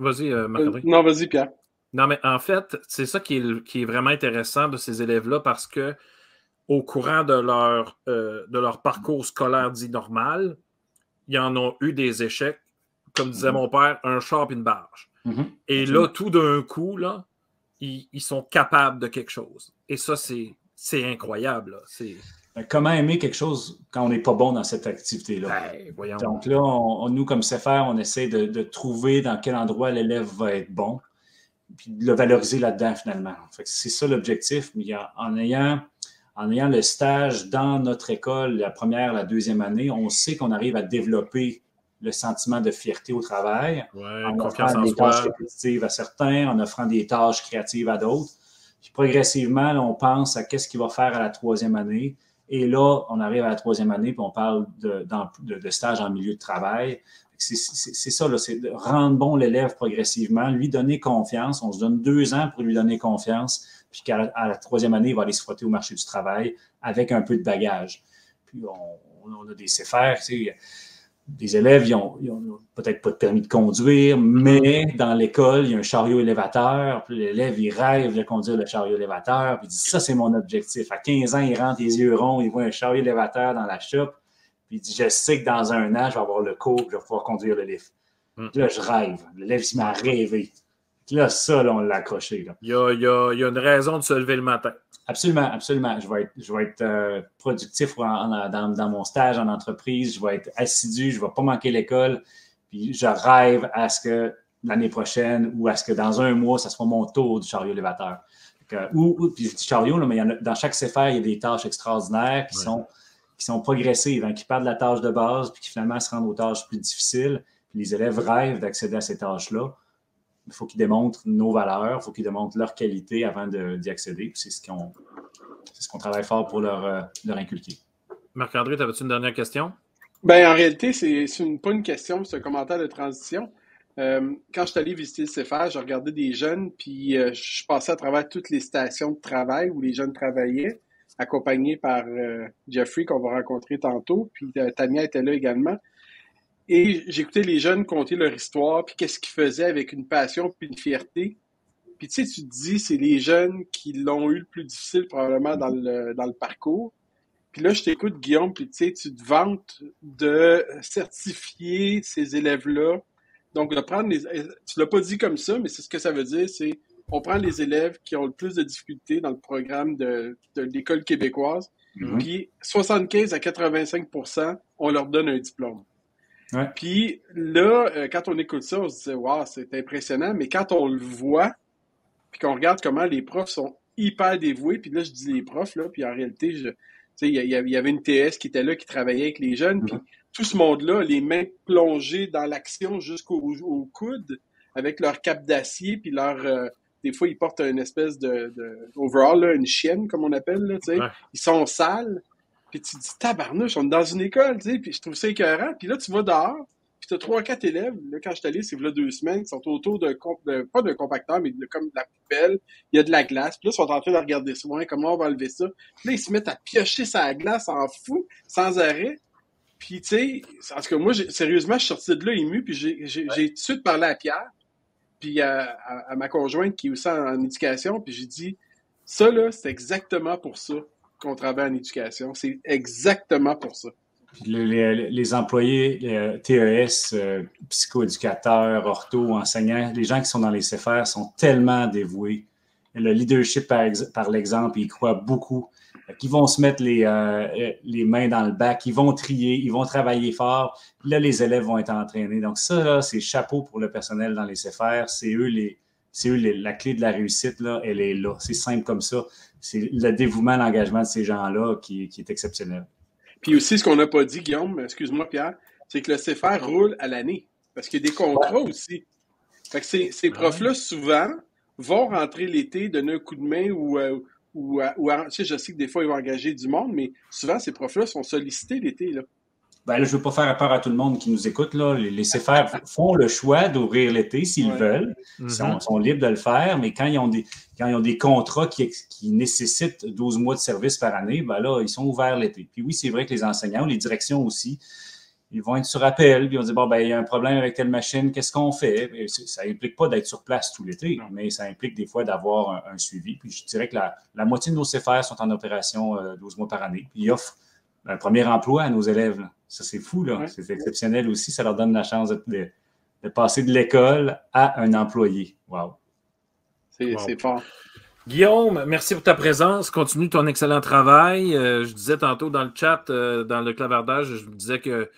Speaker 1: Vas-y, euh, Marc-André.
Speaker 2: non, vas-y, Pierre.
Speaker 1: Non, mais en fait, c'est ça qui est, qui est, vraiment intéressant de ces élèves-là parce que au courant de leur, euh, de leur parcours scolaire dit normal, ils en ont eu des échecs, comme disait mm-hmm. mon père, un char et une barge. Mm-hmm. Et là, tout d'un coup, là, ils, ils, sont capables de quelque chose. Et ça, c'est incroyable. C'est
Speaker 3: ben, comment aimer quelque chose quand on n'est pas bon dans cette activité-là? Ben, Donc là, on, nous, comme CFR, on essaie de, trouver dans quel endroit l'élève va être bon, puis de le valoriser là-dedans finalement. C'est ça l'objectif. Mais en ayant, en ayant le stage dans notre école, la première, la deuxième année, on sait qu'on arrive à développer le sentiment de fierté au travail,
Speaker 1: en
Speaker 3: offrant des tâches répétitives à certains, en offrant des tâches créatives à d'autres. Puis progressivement, on pense à qu'est-ce qu'il va faire à la troisième année et là, on arrive à la troisième année, puis on parle de, de, stage en milieu de travail. C'est ça, c'est de rendre bon l'élève progressivement, lui donner confiance. On se donne deux ans pour lui donner confiance, puis qu'à la, troisième année, il va aller se frotter au marché du travail avec un peu de bagage. Puis on, on a des CFR, tu sais, des élèves, ils ont, peut-être pas de permis de conduire, mais dans l'école, il y a un chariot élévateur. Puis l'élève, il rêve de conduire le chariot élévateur. Puis il dit Ça, c'est mon objectif. À 15 ans, il rentre les yeux ronds, il voit un chariot élévateur dans la shop. Puis il dit Je sais que dans un an, je vais avoir le cours, je vais pouvoir conduire le lift. Hmm. là, je rêve. L'élève, il m'a rêvé. Puis là, ça, là, on l'a accroché.
Speaker 1: Il, y a, il, y a, il y a une raison de se lever le matin.
Speaker 3: Absolument, absolument. Je vais être, je vais être euh, productif dans, mon stage en entreprise. Je vais être assidu. Je ne vais pas manquer l'école. Puis je rêve à ce que l'année prochaine ou à ce que dans un mois, ça soit mon tour du chariot élévateur. ou, puis je dis chariot, mais dans chaque CFR, il y a des tâches extraordinaires qui, sont, qui sont progressives, hein, qui partent de la tâche de base, puis qui finalement se rendent aux tâches plus difficiles. Puis les élèves rêvent d'accéder à ces tâches-là il faut qu'ils démontrent nos valeurs, il faut qu'ils démontrent leur qualité avant d'y accéder. C'est ce qu'on ce qu'on travaille fort pour leur, euh, leur inculquer.
Speaker 1: Marc-André, avais-tu une dernière question?
Speaker 2: Ben, en réalité, c'est une, pas une question, c'est un commentaire de transition. Euh, quand je suis allé visiter le CFA, je regardais des jeunes, puis euh, je passais à travers toutes les stations de travail où les jeunes travaillaient, accompagnés par Jeffrey, qu'on va rencontrer tantôt, puis Tania était là également. Et j'écoutais les jeunes conter leur histoire, puis qu'est-ce qu'ils faisaient avec une passion puis une fierté. Puis tu sais, tu te dis, c'est les jeunes qui l'ont eu le plus difficile probablement dans le, dans le parcours. Puis là, je t'écoute, Guillaume, puis tu sais, tu te vantes de certifier ces élèves-là. Donc, de prendre les... Tu l'as pas dit comme ça, mais c'est ce que ça veut dire, c'est on prend les élèves qui ont le plus de difficultés dans le programme de, de l'école québécoise, mm-hmm. puis 75 à 85% on leur donne un diplôme. Puis là, euh, quand on écoute ça, on se dit, waouh, c'est impressionnant, mais quand on le voit, puis qu'on regarde comment les profs sont hyper dévoués, puis là, je dis les profs, là, puis en réalité, je, il y, y, avait une TS qui était là, qui travaillait avec les jeunes, puis tout ce monde-là, les mains plongées dans l'action jusqu'au coude, avec leur cap d'acier, puis leur... Euh, des fois, ils portent une espèce de, de overall, là, une chienne, comme on appelle, là. Ils sont sales, puis tu te dis, tabarnouche, on est dans une école, tu sais, puis je trouve ça écœurant. Puis là, tu vas dehors, puis tu as trois, quatre élèves, là, quand je suis allé, c'est là deux semaines, qui sont autour de, pas d'un compacteur, mais de, comme de la poubelle. Il y a de la glace. Puis là, ils sont en train de regarder soin, comment on va enlever ça. Puis là, ils se mettent à piocher sa glace en fou, sans arrêt. Puis, tu sais, en tout cas, moi, sérieusement, je suis sorti de là ému, puis j'ai tout de suite parlé à Pierre, puis à, ma conjointe qui est aussi en, éducation, puis j'ai dit, ça, là, c'est exactement pour ça qu'on travaille en éducation. C'est exactement pour ça.
Speaker 3: Les, employés TES, euh, psychoéducateurs, ortho, enseignants, les gens qui sont dans les CFR sont tellement dévoués. Le leadership par, l'exemple, ils croient beaucoup. Ils vont se mettre les, euh, les mains dans le bac, ils vont trier, ils vont travailler fort. Là, les élèves vont être entraînés. Donc, ça, c'est chapeau pour le personnel dans les CFR. C'est eux les, c'est eux la clé de la réussite, là, elle est là. C'est simple comme ça c'est le dévouement, l'engagement de ces gens-là qui, est exceptionnel.
Speaker 2: Puis aussi, ce qu'on n'a pas dit, Guillaume, excuse-moi, Pierre, c'est que le CFR roule à l'année. Parce qu'il y a des contrats aussi. Fait que ces, ces profs-là, souvent, vont rentrer l'été, donner un coup de main ou, euh, ou, ou, tu sais, je sais que des fois, ils vont engager du monde, mais souvent, ces profs-là sont sollicités l'été. Là.
Speaker 3: Ben je ne veux pas faire peur à tout le monde qui nous écoute. Là. Les, les CFR font le choix d'ouvrir l'été s'ils veulent. Ils mm-hmm. sont, libres de le faire, mais quand ils ont des, quand ils ont des contrats qui, qui nécessitent 12 mois de service par année, ben là, ils sont ouverts l'été. Puis oui, c'est vrai que les enseignants, les directions aussi, ils vont être sur appel, puis ils vont dire, bon, ben, il y a un problème avec telle machine, qu'est-ce qu'on fait? ça n'implique pas d'être sur place tout l'été, mais ça implique des fois d'avoir un, suivi. Puis je dirais que la, moitié de nos CFR sont en opération 12 mois par année, puis ils offrent un premier emploi à nos élèves. Ça, c'est fou, là. C'est exceptionnel aussi. Ça leur donne la chance de, passer de l'école à un employé. Wow.
Speaker 2: C'est fort.
Speaker 1: Guillaume, merci pour ta présence. Continue ton excellent travail. Euh, je disais tantôt dans le chat, euh, dans le clavardage, je disais que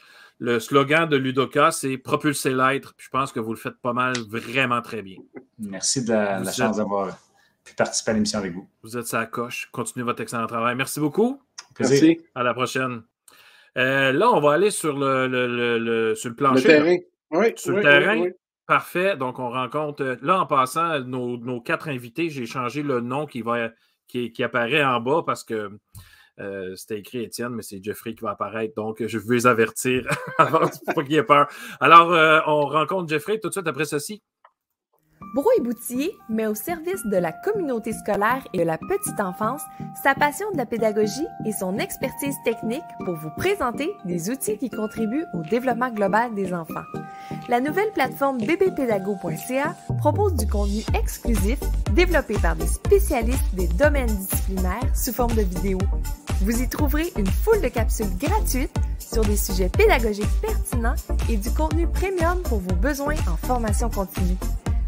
Speaker 1: le slogan de Ludoka, c'est propulser l'être. Je pense que vous le faites pas mal, vraiment très bien.
Speaker 3: Merci de la, chance d'avoir pu participer à l'émission avec vous.
Speaker 1: Vous êtes sa coche. Continuez votre excellent travail. Merci beaucoup.
Speaker 2: Merci.
Speaker 1: À la prochaine. Euh, là, on va aller sur le, le, sur le plancher.
Speaker 2: Le terrain. Oui,
Speaker 1: sur le terrain. Parfait. Donc, on rencontre. Euh, là, en passant, nos, quatre invités, j'ai changé le nom qui, va, qui, apparaît en bas parce que euh, c'était écrit Étienne, mais c'est Jeffrey qui va apparaître. Donc, je les avertir avant pas qu'il ait peur. Alors, on rencontre Jeffrey tout de suite après ceci.
Speaker 4: Brouille-Boutier met au service de la communauté scolaire et de la petite enfance sa passion de la pédagogie et son expertise technique pour vous présenter des outils qui contribuent au développement global des enfants. La nouvelle plateforme bbpédago.ca propose du contenu exclusif développé par des spécialistes des domaines disciplinaires sous forme de vidéos. Vous y trouverez une foule de capsules gratuites sur des sujets pédagogiques pertinents et du contenu premium pour vos besoins en formation continue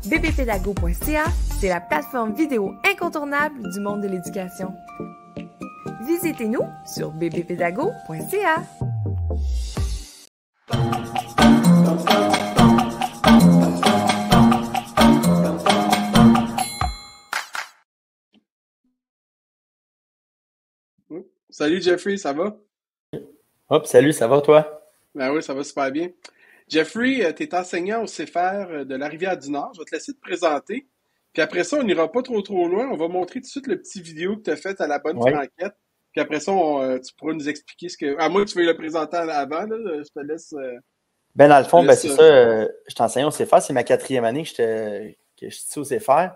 Speaker 4: bbpédago.ca, c'est la plateforme vidéo incontournable du monde de l'éducation. Visitez-nous sur bbpédago.ca.
Speaker 2: Salut Jeffrey, ça va?
Speaker 5: Hop, salut, ça va toi?
Speaker 2: Ben oui, ça va super bien. Jeffrey, euh, tu es enseignant au CFR euh, de la Rivière du Nord. Je vais te laisser te présenter. Puis après ça, on n'ira pas trop trop loin. On va montrer tout de suite le petit vidéo que tu as fait à la bonne franquette. Puis après ça, euh, tu pourras nous expliquer ce que. À moins que tu veuilles le présenter avant, là, je te laisse.
Speaker 5: ben, dans le fond, ben, c'est ça. je t'enseigne au CFR. C'est ma quatrième année que je, que je suis au CFR.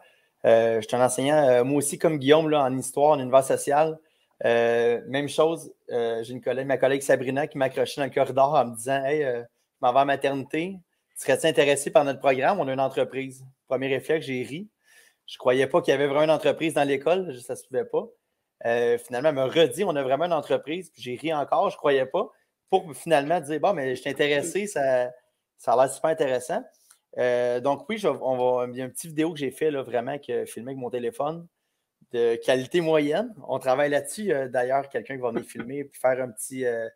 Speaker 5: je suis un enseignant, moi aussi, comme Guillaume, là, en histoire, en univers social. Même chose, j'ai une collègue, ma collègue Sabrina qui m'a accroché dans le corridor en me disant Hey, je m'en vais maternité. Serais-tu intéressé par notre programme? On a une entreprise. Premier réflexe, j'ai ri. Je ne croyais pas qu'il y avait vraiment une entreprise dans l'école. Ça ne se pouvait pas. Euh, finalement, elle me redit on a vraiment une entreprise. J'ai ri encore, je ne croyais pas. Pour finalement dire bon, mais je suis intéressé, ça, ça a l'air super intéressant. Euh, donc, oui, on va, il y a une petite vidéo que j'ai fait là, vraiment, que filmé avec mon téléphone de qualité moyenne. On travaille là-dessus. D'ailleurs, quelqu'un qui va venir filmer et faire un petit euh,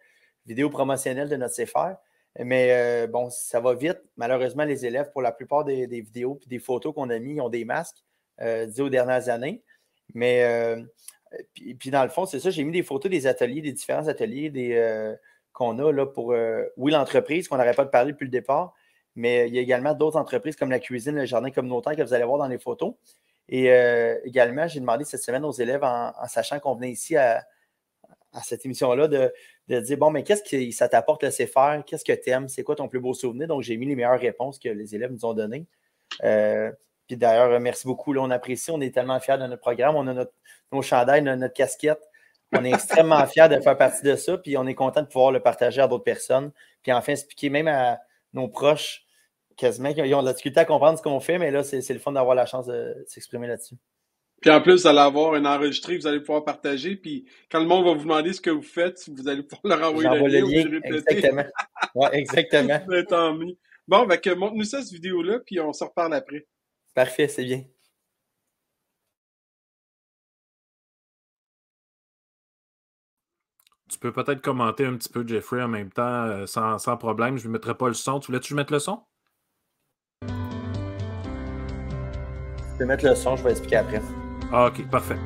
Speaker 5: vidéo promotionnelle de notre CFR. Mais euh, bon, ça va vite. Malheureusement, les élèves, pour la plupart des, vidéos et des photos qu'on a mis, ils ont des masques euh, aux dernières années. Mais puis, dans le fond, c'est ça, j'ai mis des photos des ateliers, des différents ateliers des, qu'on a là pour, oui, l'entreprise, qu'on n'arrête pas de parler depuis le départ, mais il y a également d'autres entreprises comme la cuisine, le jardin communautaire que vous allez voir dans les photos. Et également, j'ai demandé cette semaine aux élèves, en sachant qu'on venait ici à, cette émission-là de, dire bon, mais qu'est-ce que ça t'apporte laisser faire? Qu'est-ce que tu aimes? C'est quoi ton plus beau souvenir? Donc, j'ai mis les meilleures réponses que les élèves nous ont données. Euh, puis d'ailleurs, merci beaucoup. Là, on apprécie, on est tellement fiers de notre programme. On a notre, nos chandails, notre, notre casquette. On est extrêmement fiers de faire partie de ça. Puis on est content de pouvoir le partager à d'autres personnes. Puis enfin, expliquer même à nos proches quasiment qui ont de la difficulté à comprendre ce qu'on fait, mais là, c'est le fun d'avoir la chance de s'exprimer là-dessus.
Speaker 2: Puis en plus, vous allez avoir un enregistré que vous allez pouvoir partager. Puis quand le monde va vous demander ce que vous faites, vous allez pouvoir leur envoyer le lien. Le
Speaker 5: lien exactement. Ouais, exactement.
Speaker 2: tant mieux. Bon, ben, montre-nous ça, cette vidéo-là, puis on se reparle après.
Speaker 5: Parfait, c'est bien.
Speaker 1: Tu peux peut-être commenter un petit peu, Jeffrey, en même temps, euh, sans, sans problème. Je ne mettrai pas le son. Tu voulais-tu mettre le son?
Speaker 5: Peux mettre le son, je vais expliquer après.
Speaker 1: Ah, ok, parfait.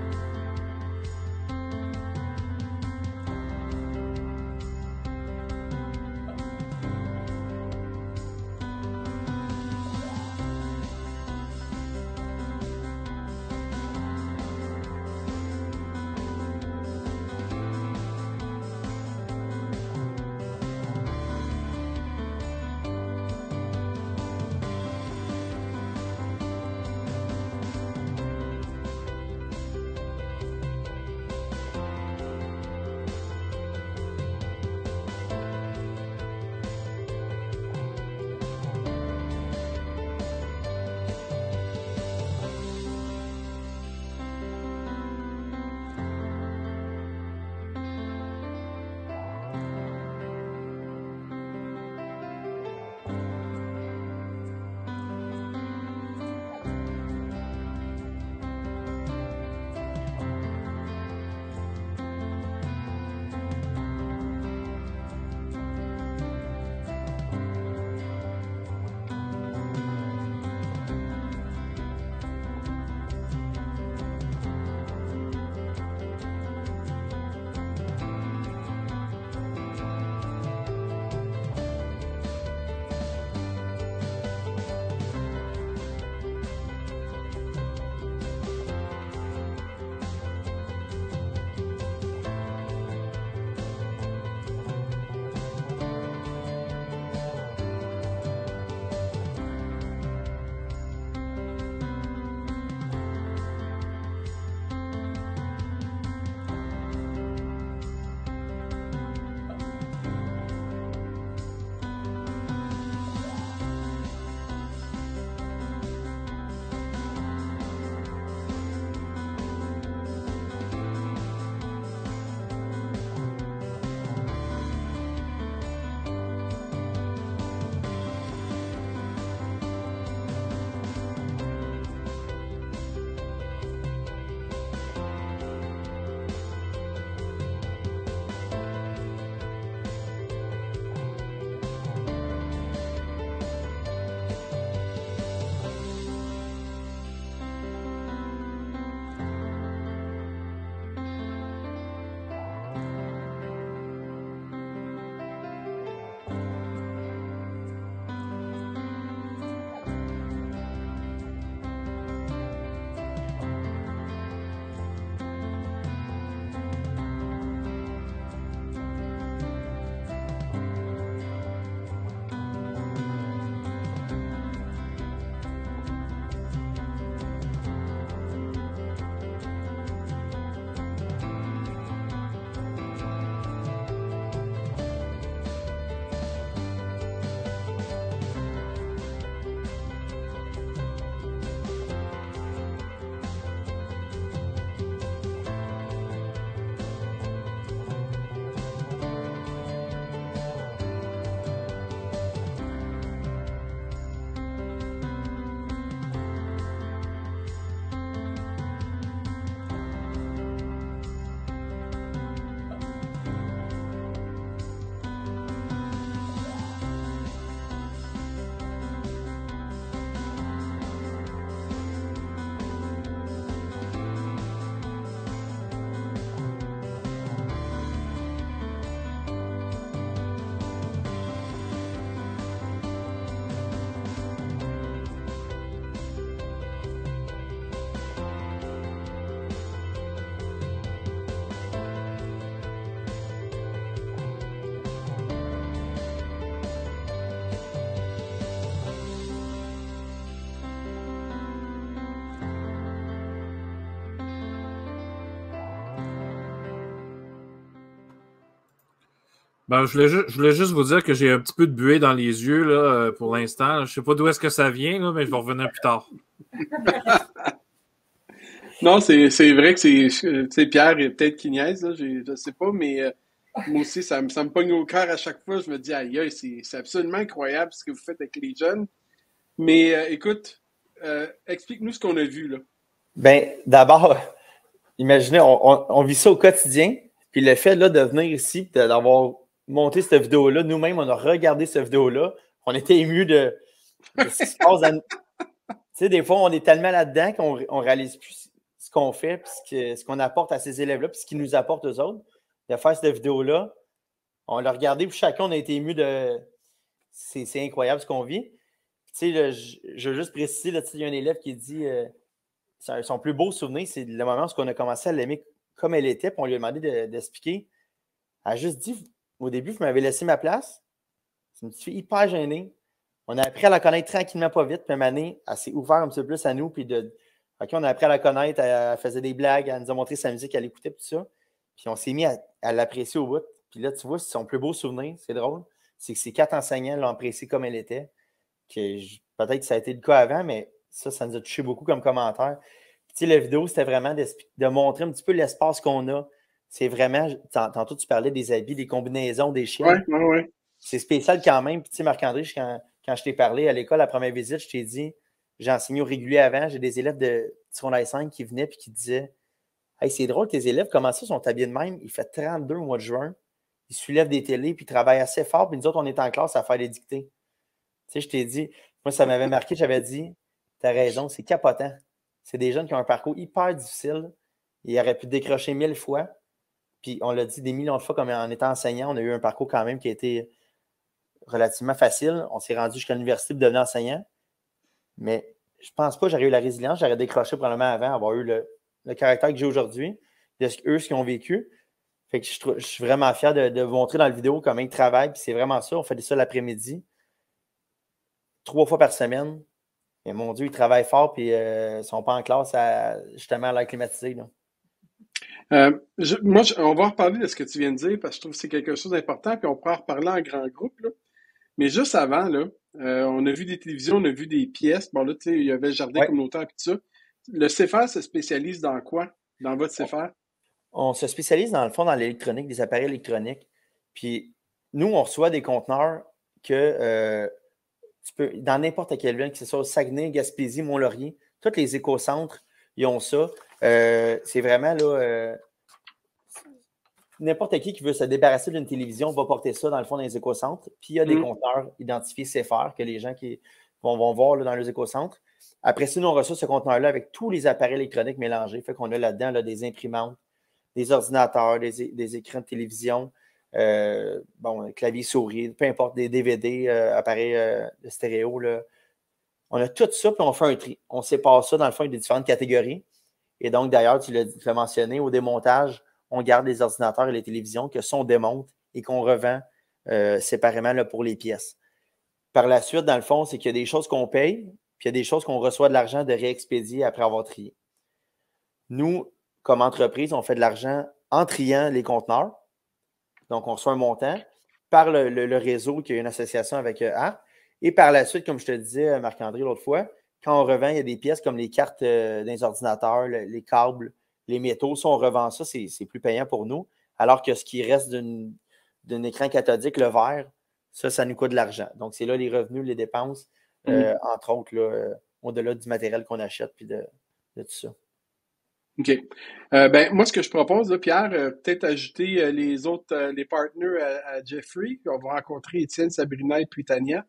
Speaker 1: Ben, je, voulais je voulais juste vous dire que j'ai un petit peu de buée dans les yeux là, pour l'instant. Je ne sais pas d'où est-ce que ça vient, là, mais je vais revenir plus tard.
Speaker 2: non, c'est vrai que c'est Pierre et peut-être qui niaise, là, je ne sais pas, mais euh, moi aussi, ça, me, ça me pogne au cœur à chaque fois. Je me dis, aïe, c'est absolument incroyable ce que vous faites avec les jeunes. Mais euh, écoute, euh, explique-nous ce qu'on a vu là.
Speaker 5: Ben, d'abord, imaginez, on, vit ça au quotidien. Puis le fait là, de venir ici, d'avoir monté cette vidéo-là, nous-mêmes, on a regardé cette vidéo-là. On était émus de, ce qui se passe. Tu sais, des fois, on est tellement là-dedans qu'on ne réalise plus ce qu'on fait, puis ce qu'on apporte à ces élèves-là, puis ce qu'ils nous apportent aux autres. De faire cette vidéo-là, on l'a regardé, puis chacun, on a été ému de. C'est incroyable ce qu'on vit. Tu sais, je, veux juste préciser, il y a un élève qui dit euh, son plus beau souvenir, c'est le moment où on a commencé à l'aimer comme elle était, puis on lui a demandé d'expliquer. elle a juste dit au début, vous m'avez laissé ma place. C'est une petite fille hyper gênée. On a appris à la connaître tranquillement, pas vite. Puis année, elle s'est ouverte un petit peu plus à nous. Puis de, on a appris à la connaître. Elle, faisait des blagues. Elle nous a montré sa musique. Elle écoutait, tout ça. Puis on s'est mis à, l'apprécier au bout. Puis là, tu vois, c'est son plus beau souvenir. C'est drôle. C'est que ses quatre enseignants l'ont appréciée comme elle était. Peut-être que ça a été le cas avant, mais ça, ça nous a touché beaucoup comme commentaire. Puis, tu sais, la vidéo, c'était vraiment de montrer un petit peu l'espace qu'on a c'est vraiment, tantôt tu parlais des habits, des combinaisons, des chiens.
Speaker 2: Oui, oui, oui.
Speaker 5: C'est spécial quand même. Puis tu sais, Marc-André, quand, quand je t'ai parlé à l'école, la première visite, je t'ai dit, j'ai enseigné au régulier avant, j'ai des élèves de secondaire 5 qui venaient et qui disaient Hey, c'est drôle, tes élèves, comment ça, sont habillés de même? Il fait 32 au mois de juin, ils soulèvent des télés, puis ils travaillent assez fort, puis nous autres, on est en classe à faire des dictées. Tu sais, je t'ai dit, moi, ça m'avait marqué, j'avais dit, t'as raison, c'est capotant. C'est des jeunes qui ont un parcours hyper difficile. Ils auraient pu décrocher mille fois. Puis on l'a dit des millions de fois, comme en étant enseignant, on a eu un parcours quand même qui a été relativement facile. On s'est rendu jusqu'à l'université pour devenir enseignant. Mais je ne pense pas que j'aurais eu la résilience. J'aurais décroché probablement avant avoir eu le, caractère que j'ai aujourd'hui, de ce eux, ce qu'ils ont vécu. Je, suis vraiment fier de, vous montrer dans la vidéo comment ils travaillent. C'est vraiment ça. On fait ça l'après-midi, trois fois par semaine. Et mon Dieu, ils travaillent fort, puis euh, ils ne sont pas en classe justement à l'air climatisé.
Speaker 2: Euh, moi, on va reparler de ce que tu viens de dire parce que je trouve que c'est quelque chose d'important, puis on pourra en reparler en grand groupe. Là. Mais juste avant, là, euh, on a vu des télévisions, on a vu des pièces. Bon, là, tu sais, il y avait le jardin communautaire et tout ça. Le CFR se spécialise dans quoi, dans votre CFR?
Speaker 5: On se spécialise, dans le fond, dans l'électronique, des appareils électroniques. Puis, nous, on reçoit des conteneurs que euh, tu peux, dans n'importe quelle ville, que ce soit Saguenay, Gaspésie, Mont-Laurier, tous les écocentres, ils ont ça. Euh, c'est vraiment là. Euh, n'importe qui qui veut se débarrasser d'une télévision va porter ça dans le fond dans les écocentres. Puis il y a des mm. compteurs identifiés CFR que les gens qui vont, vont voir dans les écocentres. Après ça, nous, on reçoit ce conteneur-là avec tous les appareils électroniques mélangés. Fait qu'on a là-dedans là, des imprimantes, des ordinateurs, des, écrans de télévision, euh, bon, clavier souris, peu importe, des DVD, appareils de stéréo. Là. On a tout ça, puis on fait un tri. On sépare ça, dans le fond, des différentes catégories. Et donc, d'ailleurs, tu l'as mentionné, au démontage, on garde les ordinateurs et les télévisions que sont démonte et qu'on revend euh, séparément là, pour les pièces. Par la suite, dans le fond, c'est qu'il y a des choses qu'on paye, puis il y a des choses qu'on reçoit de l'argent de réexpédier après avoir trié. Nous, comme entreprise, on fait de l'argent en triant les conteneurs. Donc, on reçoit un montant par le, réseau qui a une association avec euh, ART. Et par la suite, comme je te disais, Marc-André, l'autre fois, quand on revend, il y a des pièces comme les cartes euh, des ordinateurs, les câbles, les métaux. Si on revend ça, c'est plus payant pour nous. Alors que ce qui reste d'un écran cathodique, le verre, ça, ça nous coûte de l'argent. Donc, c'est là les revenus, les dépenses, euh, mm. entre autres, euh, au-delà du matériel qu'on achète puis de, tout ça.
Speaker 2: OK. ben, moi, ce que je propose, Pierre, peut-être ajouter les autres, les partenaires à, Jeffrey. On va rencontrer Étienne, Sabrina et puis Tania.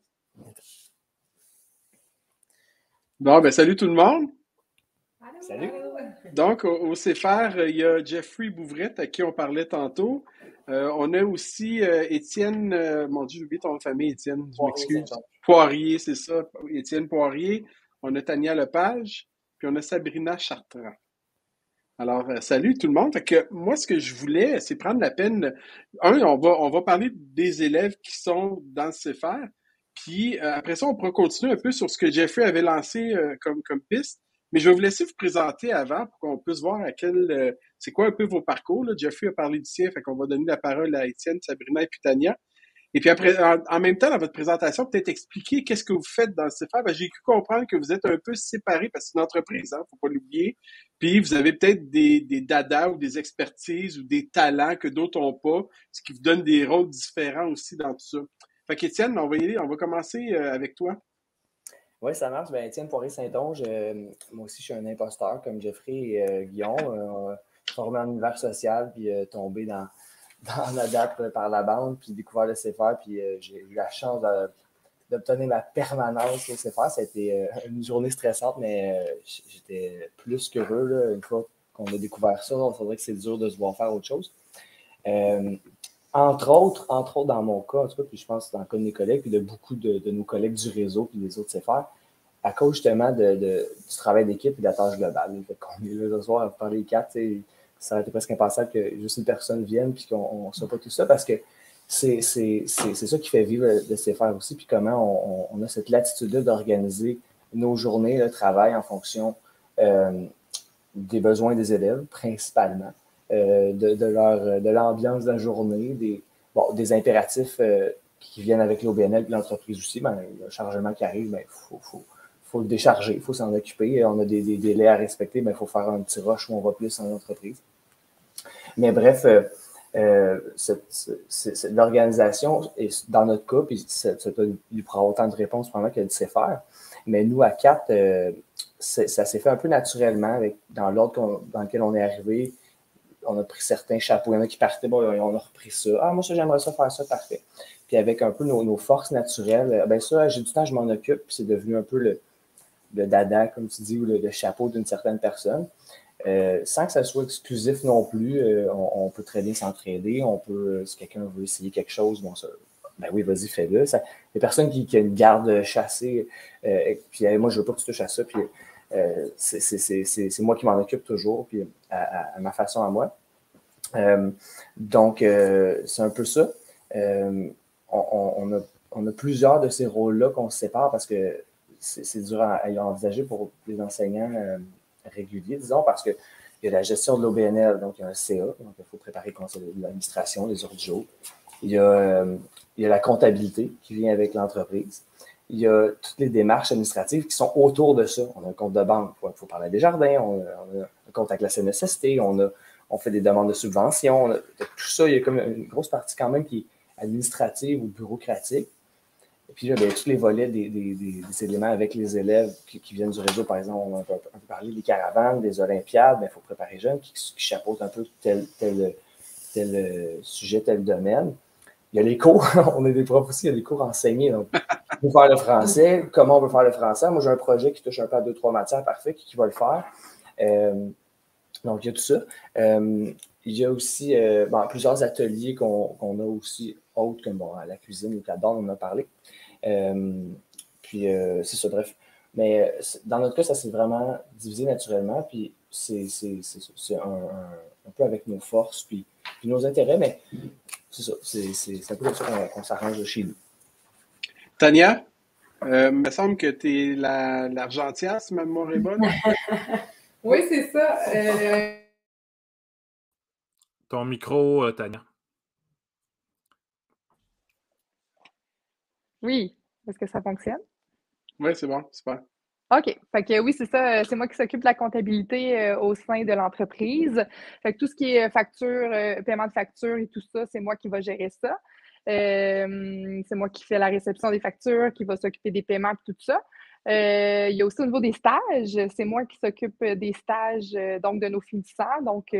Speaker 2: Bon, ben salut tout le monde.
Speaker 5: Salut.
Speaker 2: Donc, au, CFR, il y a Jeffrey Bouvrette à qui on parlait tantôt. Euh, on a aussi euh, Étienne, euh, mon Dieu, j'ai oublié ton famille, Étienne, je m'excuse. Poirier, c'est ça, Étienne Poirier. On a Tania Lepage, puis on a Sabrina Chartrand. Alors, salut tout le monde. Fait que moi, ce que je voulais, c'est prendre la peine. Un, on va, on va parler des élèves qui sont dans le CFR, puis euh, après ça, on pourra continuer un peu sur ce que Jeffrey avait lancé euh, comme, piste. Mais je vais vous laisser vous présenter avant pour qu'on puisse voir à quel, c'est quoi un peu vos parcours. Jeffrey a parlé du sien, fait qu'on va donner la parole à Étienne, Sabrina et Pitania. Et puis après, en, même temps, dans votre présentation, peut-être expliquer qu'est-ce que vous faites dans ce faire. J'ai cru comprendre que vous êtes un peu séparés parce que c'est une entreprise, hein, faut pas l'oublier. Puis vous avez peut-être des, des dada ou des expertises ou des talents que d'autres n'ont pas, ce qui vous donne des rôles différents aussi dans tout ça. Fait qu'Étienne, on va y on va commencer euh, avec toi.
Speaker 6: Oui, ça marche. Ben, Étienne Poiré-Saint-Onge, euh, moi aussi, je suis un imposteur comme Jeffrey et euh, Guillaume, formé en univers social, puis tombé dans, dans la date par la bande, puis découvert le CFR, puis j'ai eu la chance d'obtenir ma permanence au CFR. Ça a été une journée stressante, mais j'étais plus qu'heureux là, une fois qu'on a découvert ça. On faudrait que c'est dur de se voir faire autre chose. Entre autres, entre autres, dans mon cas, en tout cas, puis je pense dans le cas de mes collègues, puis de beaucoup de, nos collègues du réseau, puis des autres CFR, à cause justement du travail d'équipe et de la tâche globale. Fait qu'on est là ce soir à parler quatre, ça aurait été presque impensable que juste une personne vienne puis qu'on ne soit pas tout ça parce que c'est ça qui fait vivre le CFR aussi, puis comment on, a cette latitude-là d'organiser nos journées de travail en fonction euh, des besoins des élèves, principalement. Euh, de, leur, de l'ambiance de la journée, des, bon, des impératifs euh, qui viennent avec l'OBNL et l'entreprise aussi. Ben, le chargement qui arrive, il ben, faut, faut, faut, le décharger, il faut s'en occuper. On a des, délais à respecter, il ben, faut faire un petit rush où on va plus en entreprise. Mais bref, euh, euh l'organisation, dans notre cas, puis il prend autant de réponses pendant qu'elle sait faire. Mais nous, à quatre, ça s'est fait un peu naturellement avec, dans l'ordre dans lequel on est arrivé on a pris certains chapeaux. Il y en a qui partaient, bon, on a repris ça. Ah, moi, ça, j'aimerais ça faire ça, parfait. Puis avec un peu nos, forces naturelles, euh, ben ça, j'ai du temps, je m'en occupe, puis c'est devenu un peu le, dada, comme tu dis, ou le, chapeau d'une certaine personne. Euh, sans que ça soit exclusif non plus, euh, on, peut très bien s'entraider. On peut, si quelqu'un veut essayer quelque chose, bon, ça, ben oui, vas-y, fais-le. Les personnes qui, qui, ont une garde chassée, puis moi, je veux pas que tu touches à ça, puis euh, c'est moi qui m'en occupe toujours, puis à, ma façon à moi. Euh, donc, euh, c'est un peu ça. On, a, plusieurs de ces rôles-là qu'on sépare parce que c'est dur à, envisager pour les enseignants réguliers, disons, parce qu'il y a la gestion de l'OBNL, donc il y a un CA, donc il faut préparer le conseil d'administration, les ordres. Il a, il y a la comptabilité qui vient avec l'entreprise il y a toutes les démarches administratives qui sont autour de ça. On a un compte de banque, il faut parler des jardins, on a, un compte avec la CNSST, on, a, on fait des demandes de subventions. tout ça, il y a comme une grosse partie quand même qui est administrative ou bureaucratique. Et puis là, bien, tous les volets des, éléments avec les élèves qui, viennent du réseau, par exemple, on a un peu, parlé des caravanes, des Olympiades, il faut préparer jeunes qui, chapeautent un peu tel euh, sujet, tel domaine. Il y a les cours, on est des profs aussi, il y a des cours enseignés. Donc, pour faire le français, comment on veut faire le français. Moi, j'ai un projet qui touche un peu à deux, trois matières, parfait, qui, va le faire. Euh, donc, il y a tout ça. Euh, il y a aussi euh, plusieurs ateliers qu'on a aussi, autres comme bon, la cuisine, le cadre, on en a parlé. puis, c'est ça, bref. Mais dans notre cas, ça s'est vraiment divisé naturellement. Puis, c'est un, un, peu avec nos forces, puis, puis nos intérêts, mais c'est ça. C'est un peu comme ça qu'on s'arrange chez nous.
Speaker 2: Tania, euh, il me semble que tu es l'Argentière, si ma mémoire est bonne.
Speaker 7: oui, c'est ça. Euh,
Speaker 1: Ton micro, euh, Tania.
Speaker 7: Oui. Est-ce que ça fonctionne?
Speaker 2: Oui, c'est bon, super.
Speaker 7: OK. Fait que oui, c'est ça. C'est moi qui s'occupe de la comptabilité au sein de l'entreprise. Fait que tout ce qui est facture, paiement de facture et tout ça, c'est moi qui va gérer ça. Euh, c'est moi qui fais la réception des factures, qui va s'occuper des paiements et tout ça. Euh, il y a aussi au niveau des stages, c'est moi qui s'occupe des stages euh, donc de nos finissants. Donc,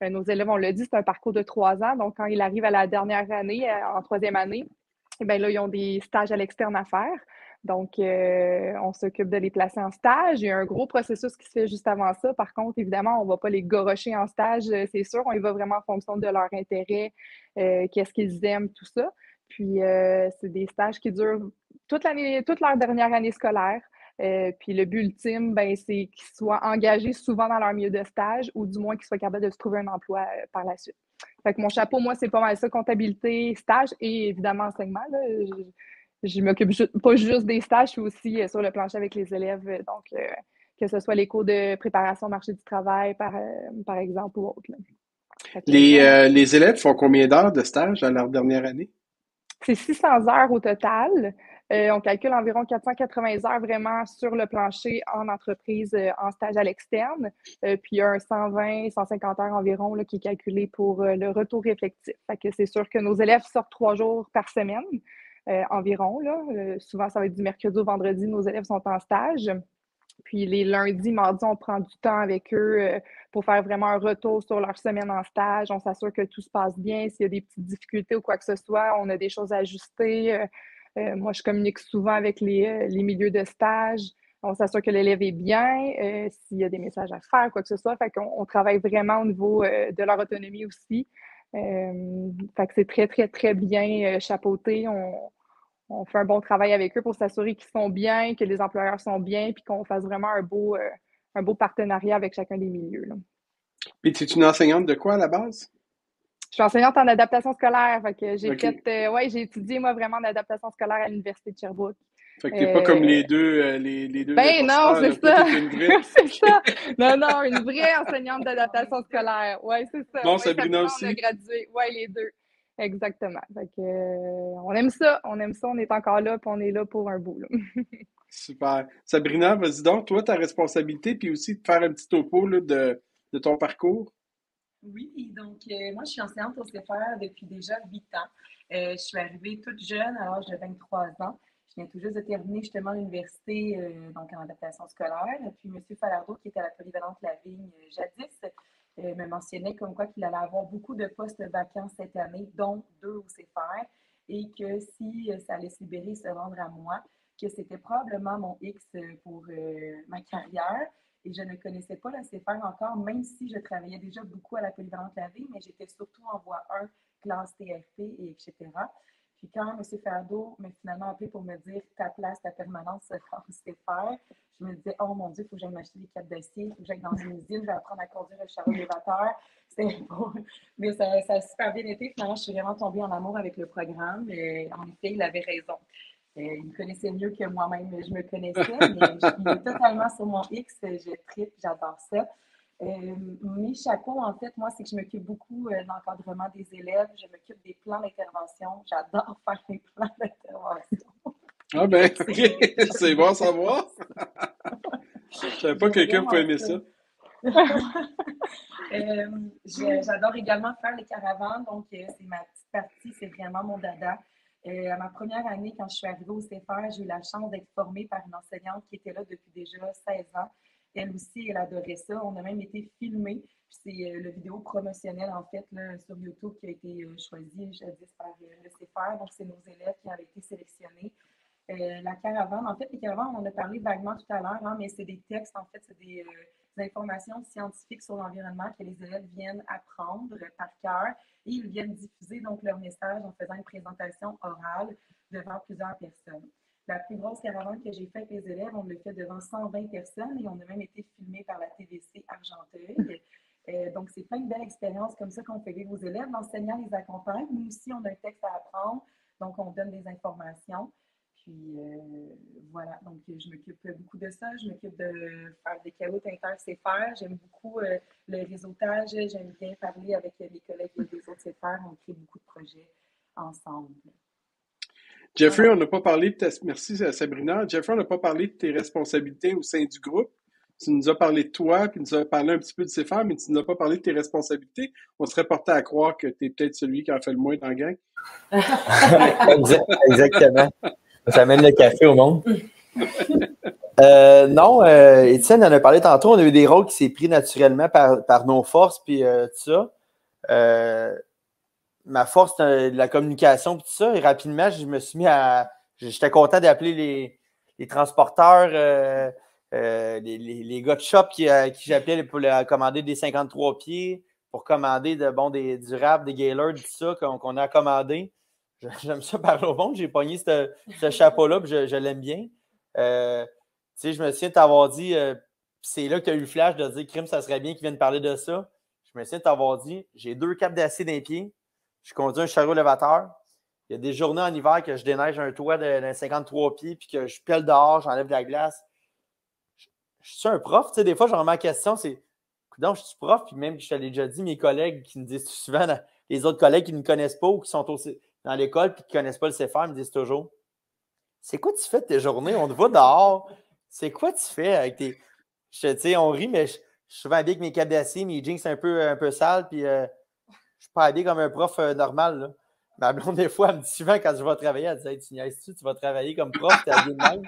Speaker 7: nos élèves, on l'a dit, c'est un parcours de trois ans. Donc, quand ils arrivent à la dernière année, en troisième année, eh bien là, ils ont des stages à l'externe à faire. Donc, euh, on s'occupe de les placer en stage. Il y a un gros processus qui se fait juste avant ça. Par contre, évidemment, on ne va pas les gorocher en stage, euh, c'est sûr. On y va vraiment en fonction de leur intérêt, euh, qu'est-ce qu'ils aiment, tout ça. Puis, c'est des stages qui durent toute l'année, toute leur dernière année scolaire. puis le but ultime, ben, c'est qu'ils soient engagés souvent dans leur milieu de stage ou du moins qu'ils soient capables de se trouver un emploi par la suite. Fait que mon chapeau, moi, c'est pas mal ça, comptabilité, stage et évidemment enseignement. Là m'occupe pas juste des stages, je suis aussi euh, sur le plancher avec les élèves. Donc, euh, que ce soit les cours de préparation au marché du travail, par, par exemple, ou autre.
Speaker 2: Les, les élèves font combien d'heures de stage à leur dernière année?
Speaker 7: C'est 600 heures au total. Euh, on calcule environ 480 heures vraiment sur le plancher en entreprise, euh, en stage à l'externe. Euh, puis il y a un 120, 150 heures environ là, qui est calculé pour le retour réflectif. Fait que c'est sûr que nos élèves sortent trois jours par semaine environ. Là. souvent, ça va être du mercredi au vendredi, nos élèves sont en stage. Puis les lundis, mardis, on prend du temps avec eux pour faire vraiment un retour sur leur semaine en stage. On s'assure que tout se passe bien. S'il y a des petites difficultés ou quoi que ce soit, on a des choses à ajuster. Euh, moi, je communique souvent avec les, euh, les milieux de stage. On s'assure que l'élève est bien, euh, s'il y a des messages à faire, quoi que ce soit. Fait qu'on on travaille vraiment au niveau de leur autonomie aussi. Fait que c'est très, très, très bien chapeauté. On, on, fait un bon travail avec eux pour s'assurer qu'ils sont bien, que les employeurs sont bien, puis qu'on fasse vraiment un beau, un beau partenariat avec chacun des milieux. Là.
Speaker 2: Puis, tu es une enseignante de quoi à la base?
Speaker 7: Je suis enseignante en adaptation scolaire. Fait que j'ai fait, euh, ouais, j'ai étudié, moi, vraiment en adaptation scolaire à l'Université de Sherbrooke.
Speaker 2: Fait que t'es pas comme les deux, euh, les, les, deux.
Speaker 7: Ben non, c'est ça. c'est ça. Non, non, une vraie enseignante d'adaptation scolaire. Ouais, c'est ça.
Speaker 2: Non, Sabrina aussi.
Speaker 7: On a gradué. Ouais, les deux. Exactement. Fait que, euh, on aime ça. On aime ça. On est encore là, puis on est là pour un bout. Là.
Speaker 2: Super. Sabrina, vas-y donc, toi, ta responsabilité, puis aussi de faire un petit topo là, de, de ton parcours.
Speaker 8: Oui, donc euh, moi, je suis enseignante au CFR depuis déjà huit ans. Euh, je suis arrivée toute jeune, à l'âge de 23 ans. Je viens tout juste de terminer justement l'université euh, donc en adaptation scolaire. Puis M. Falardeau, qui était à la polyvalente La Vigne jadis, me mentionnait comme quoi qu'il allait avoir beaucoup de postes vacants cette année, dont deux au CFR, et que si ça allait se libérer, se rendre à moi, que c'était probablement mon X pour ma carrière et je ne connaissais pas la CFR encore, même si je travaillais déjà beaucoup à la polyvalente vie, mais j'étais surtout en voie 1, classe TFP, et etc. Puis quand M. Ferdo m'a finalement appelé pour me dire ta place, ta permanence en CFR, je me disais, oh mon Dieu, il faut que j'aille m'acheter des cartes d'acier, il faut que j'aille dans une usine, je vais apprendre à conduire un chariot élévateur. Mais ça, ça, a super bien été. Finalement, je suis vraiment tombée en amour avec le programme. Et en effet, il avait raison. Euh, il me connaissait mieux que moi-même, je me connaissais, mais je suis totalement sur mon X, je tripe, j'adore ça. Euh, mes chapeaux, en fait, moi, c'est que je m'occupe beaucoup euh, de l'encadrement des élèves, je m'occupe des plans d'intervention, j'adore faire des plans d'intervention.
Speaker 2: Ah ben, c'est bon à savoir. je ne savais pas que quelqu'un pouvait aimer ça.
Speaker 8: j'adore également faire les caravanes, donc c'est ma petite partie, c'est vraiment mon dada. Euh, à ma première année, quand je suis arrivée au CFR, j'ai eu la chance d'être formée par une enseignante qui était là depuis déjà 16 ans. Elle aussi, elle adorait ça. On a même été filmés. C'est euh, le vidéo promotionnel, en fait, là, sur YouTube qui a été euh, choisi jadis par le CFR. Donc, c'est nos élèves qui avaient été sélectionnés. la caravane, en fait, les caravanes, on a parlé vaguement tout à l'heure, hein, mais c'est des textes, en fait, c'est des, des informations scientifiques sur l'environnement que les élèves viennent apprendre par cœur et ils viennent diffuser donc leur message en faisant une présentation orale devant plusieurs personnes. La plus grosse caravane que j'ai faite avec les élèves, on l'a fait devant 120 personnes et on a même été filmé par la TVC Argenteuil. Euh, donc, c'est plein de belles expériences comme ça qu'on fait vivre aux élèves. L'enseignant les accompagne. Nous aussi, on a un texte à apprendre, donc on donne des informations. Puis euh, voilà, donc je m'occupe beaucoup de ça. Je m'occupe de faire des carottes inter-CFR. J'aime beaucoup euh, le réseautage. J'aime bien parler avec les collègues des autres CFR. On crée beaucoup de projets ensemble.
Speaker 2: Jeffrey, on n'a pas parlé de ta... Merci Sabrina. Jeffrey, on n'a pas parlé de tes responsabilités au sein du groupe. Tu nous as parlé de toi, puis tu nous as parlé un petit peu de CFR, mais tu n'as pas parlé de tes responsabilités. On serait porté à croire que tu es peut-être celui qui en fait le moins dans la gang.
Speaker 5: Exactement. Ça amène le café au monde. Euh, non, euh, Étienne en a parlé tantôt. On a eu des rôles qui s'est pris naturellement par, nos forces, puis euh, tout ça. Euh, ma force, c'est la communication, tout ça. Et rapidement, je me suis mis à. J'étais content d'appeler les, transporteurs, les, gars de shop qui, qui j'appelais pour commander des 53 pieds, pour commander de, bon, des, du rap, des gailers, tout ça qu'on a commandé. J'aime ça parler au monde. J'ai pogné ce, chapeau-là, je, je l'aime bien. Euh, je me souviens de t'avoir dit, euh, c'est là que tu as eu le flash de dire, Crime, ça serait bien qu'il vienne parler de ça. Je me souviens de t'avoir dit, j'ai deux capes d'acier dans les pieds, je conduis un chariot élévateur. Il y a des journées en hiver que je déneige un toit de, 53 pieds, puis que je pèle dehors, j'enlève de la glace. je suis un prof. Tu sais, des fois, genre, ma question, c'est donc, je suis prof, puis même, je te l'ai déjà dit, mes collègues qui me disent souvent, les autres collègues qui ne connaissent pas ou qui sont aussi dans l'école puis qui ne connaissent pas le CFR me disent toujours C'est quoi tu fais de tes journées? On te voit dehors. C'est quoi tu fais avec tes. Tu sais, on rit, mais je, suis souvent habillé avec mes câbles d'acier, mes jeans un peu, un peu sales, puis euh, je suis pas habillé comme un prof euh, normal. Là. Ma blonde, des fois, elle me dit souvent quand je vais travailler, elle dit Tu niaises-tu, tu vas travailler comme prof, tu habillé de même?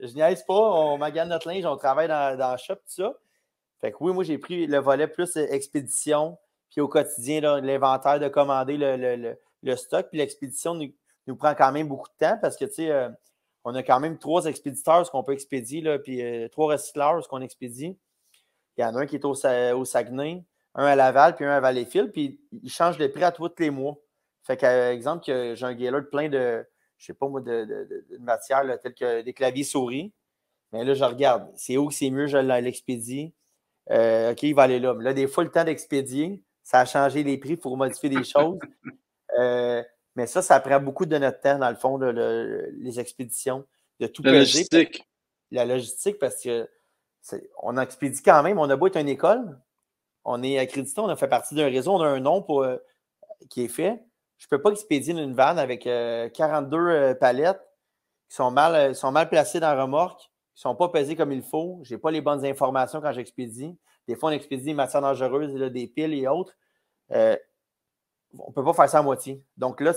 Speaker 5: je, je niaise pas, on magane notre linge, on travaille dans, dans le shop, tout ça. Fait que oui, moi, j'ai pris le volet plus euh, expédition, puis au quotidien, l'inventaire de commander le, stock. Puis l'expédition nous, prend quand même beaucoup de temps parce que, tu sais, euh, on a quand même trois expéditeurs, ce qu'on peut expédier, là, puis trois recycleurs, ce qu'on expédie. Il y en a un qui est au, Saguenay, un à Laval, puis un à Valleyfield, puis ils changent de prix à tous les mois. Fait qu'à exemple, j'ai un galer plein de, je sais pas moi, de, de, matières telles que des claviers souris. Mais là, je regarde, c'est où que c'est mieux, je l'expédie. Euh, OK, il va aller là. Mais là, des fois, le temps d'expédier, ça a changé les prix pour modifier des choses. Euh, mais ça, ça prend beaucoup de notre temps, dans le fond, les expéditions, de tout
Speaker 2: La logistique.
Speaker 5: La logistique, parce que on expédie quand même. On a beau être une école, on est accrédité, on a fait partie d'un réseau, on a un nom euh, qui est fait. Je ne peux pas expédier une vanne avec 42 palettes qui sont mal, placées dans la remorque ne sont pas pesés comme il faut. Je n'ai pas les bonnes informations quand j'expédie. Des fois, on expédie des matières dangereuses, des piles et autres. Euh, on ne peut pas faire ça à moitié. Donc là,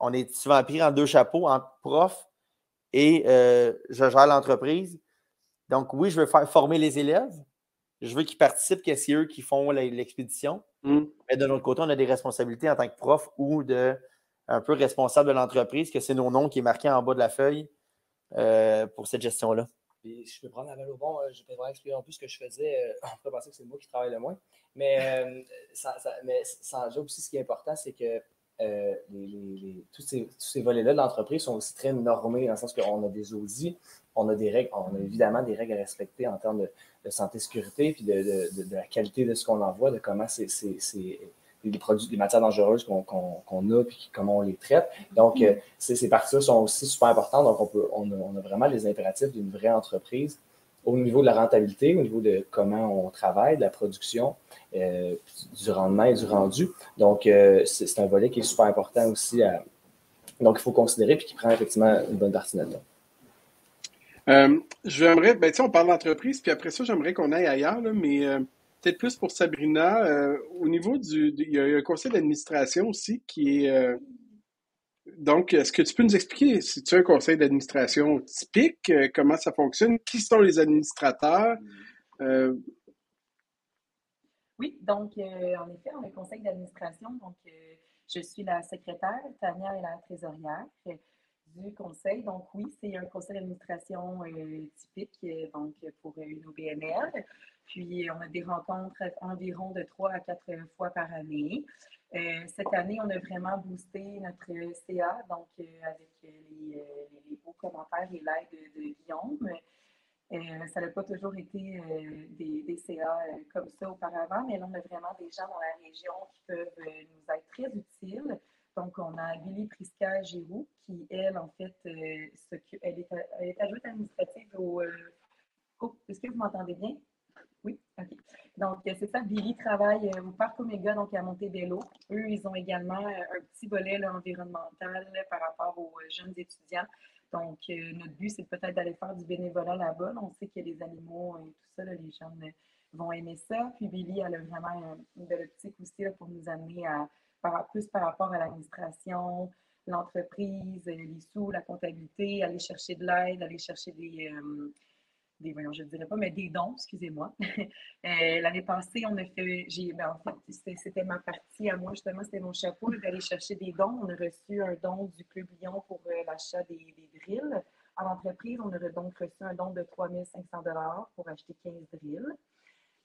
Speaker 5: on est souvent pris en deux chapeaux, en prof et euh, je gère l'entreprise. Donc oui, je veux faire former les élèves. Je veux qu'ils participent, que c'est eux qui font l'expédition. Mm. Mais de l'autre côté, on a des responsabilités en tant que prof ou de un peu responsable de l'entreprise, que c'est nos noms qui est marqué en bas de la feuille euh, pour cette gestion-là
Speaker 6: je peux prendre la balle au bon, euh, je peux vraiment expliquer en plus ce que je faisais. Euh, on pourrait penser que c'est moi qui travaille le moins. Mais, euh, ça, mais sans aussi, ce qui est important, c'est que tous ces, volets-là de l'entreprise sont aussi très normés, dans le sens qu'on a des audits, on a des règles, on a évidemment des règles à respecter en termes de, santé, sécurité, puis de, la qualité de ce qu'on envoie, de comment c'est les produits, les matières dangereuses qu'on a, puis comment on les traite. Donc, euh, ces parties-là sont aussi super importantes. Donc, on, peut, on, a, vraiment les impératifs d'une vraie entreprise au niveau de la rentabilité, au niveau de comment on travaille, de la production, euh, du rendement et du rendu. Donc, euh, c'est un volet qui est super important aussi. À, donc, il faut considérer puis qui prend effectivement une bonne partie de notre temps.
Speaker 2: Euh, j'aimerais, ben, on parle d'entreprise, puis après ça, j'aimerais qu'on aille ailleurs, mais peut-être plus pour Sabrina. Euh, au niveau du. Il y a un conseil d'administration aussi qui est. Euh, donc, est-ce que tu peux nous expliquer si tu as un conseil d'administration typique, euh, comment ça fonctionne, qui sont les administrateurs?
Speaker 8: Oui, donc en effet, on a un conseil d'administration. Donc, je suis la secrétaire, Tania est la trésorière du conseil. Donc, oui, c'est un conseil d'administration typique donc, pour une OBNL. Puis, on a des rencontres environ de trois à quatre fois par année. Euh, cette année, on a vraiment boosté notre CA, donc euh, avec les, beaux commentaires et l'aide de, Guillaume. Euh, ça n'a pas toujours été des, CA comme ça auparavant, mais là, on a vraiment des gens dans la région qui peuvent nous être très utiles. Donc, on a Billy Prisca-Giroux, qui, elle, en fait, elle, est, elle est adjointe administrative au. Oh, est-ce que vous m'entendez bien? Donc, c'est ça. Billy travaille euh, au Parc Omega, donc à Montebello. Eux, ils ont également euh, un petit volet environnemental par rapport aux euh, jeunes étudiants. Donc, notre but, c'est peut-être d'aller faire du bénévolat là-bas. On sait que les animaux et tout ça, les jeunes vont aimer ça. Puis Billy, elle a vraiment une belle optique aussi pour nous amener à, plus par rapport à l'administration, l'entreprise, les sous, la comptabilité, aller chercher de l'aide, aller chercher des, des, voyons, je ne dirais pas, mais des dons, excusez-moi. Euh, l'année passée, on a fait, ben, en fait, c'était ma partie à moi, justement, c'était mon chapeau d'aller chercher des dons. On a reçu un don du Club Lyon pour euh, l'achat des, drills. À l'entreprise, on a donc reçu un don de 3500 pour acheter 15 drills.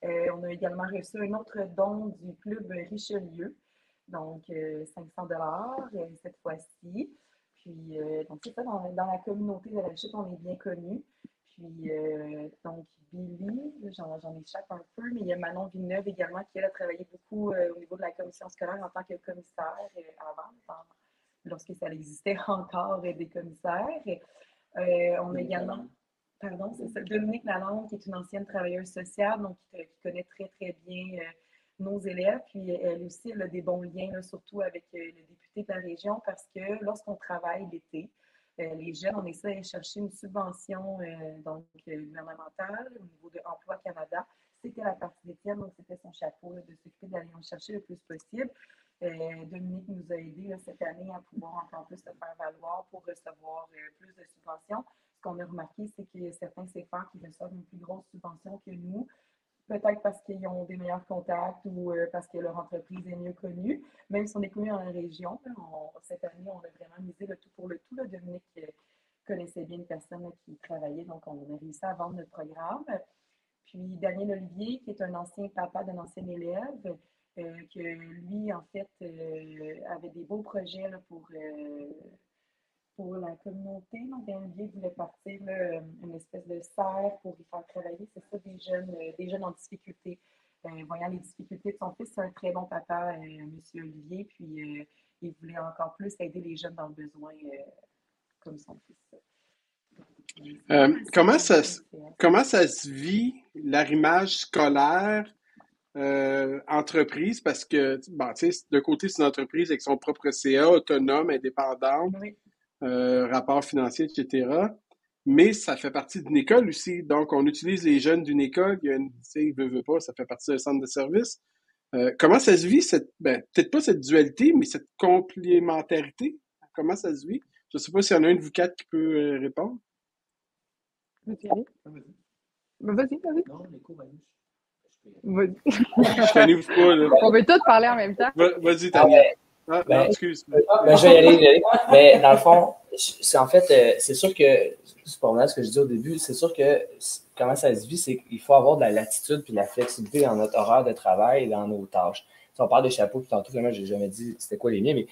Speaker 8: Euh, on a également reçu un autre don du Club Richelieu, donc 500 cette fois-ci. Puis, donc, c'est ça, dans, dans, la communauté de la chute, on est bien connu. Puis, euh, donc, Billy, j'en échappe un peu, mais il y a Manon Villeneuve également qui, elle, a travaillé beaucoup euh, au niveau de la commission scolaire en tant que commissaire euh, avant, lorsque ça existait encore des commissaires. on a également. pardon, c'est ça, Dominique Lalonde, qui est une ancienne travailleuse sociale, donc qui, connaît très, très bien nos élèves. Puis elle aussi, elle a des bons liens, surtout avec le député de la région, parce que lorsqu'on travaille l'été, les jeunes, on essaie de chercher une subvention donc, gouvernementale au niveau de Emploi Canada. C'était la partie d'Étienne, donc c'était son chapeau de s'occuper d'aller en chercher le plus possible. Dominique nous a aidés cette année à pouvoir encore plus se faire valoir pour recevoir plus de subventions. Ce qu'on a remarqué, c'est a certains CFA qui reçoivent une plus grosse subvention que nous, peut-être parce qu'ils ont des meilleurs contacts ou parce que leur entreprise est mieux connue. Même si on est connu dans la région, cette année, on a vraiment misé le tout pour le tout. Là. Dominique connaissait bien une personne qui travaillait, donc on a réussi à vendre notre programme. Puis Daniel Olivier, qui est un ancien papa d'un ancien élève, que lui, en fait, avait des beaux projets pour pour la communauté. Donc, Olivier voulait partir une espèce de serre pour y faire travailler, c'est ça, des jeunes, des jeunes en difficulté. voyant les difficultés de son fils, c'est un très bon papa, M. Olivier, puis il voulait encore plus aider les jeunes dans le besoin comme son fils.
Speaker 2: comment, ça, comment ça se vit l'arrimage scolaire entreprise? Parce que, bon, de côté, c'est une entreprise avec son propre CA, autonome, indépendante, rapport financier, etc. Mais ça fait partie d'une école aussi. Donc, on utilise les jeunes d'une école. Il y a une, tu veut, veut pas, ça fait partie d'un centre de service. comment ça se vit, cette, ben, peut-être pas cette dualité, mais cette complémentarité? Comment ça se vit? Je ne sais pas s'il y en a un de vous quatre qui peut répondre.
Speaker 7: Vas-y, vas-y.
Speaker 6: Non, les cours
Speaker 2: Je t'arrive pas, là.
Speaker 7: On veut tous parler en même temps.
Speaker 2: Vas-y, Tania. Ah,
Speaker 6: Ben,
Speaker 2: non, excuse.
Speaker 6: Ben, je vais y aller, je y aller. Mais dans le fond, c'est en fait, euh, c'est sûr que, c'est pas mal ce que je dis au début, c'est sûr que comment ça se vit, c'est qu'il faut avoir de la latitude puis de la flexibilité dans notre horaire de travail et dans nos tâches. Si on parle de chapeaux, puis tantôt, vraiment, j'ai jamais dit c'était quoi les miens, mais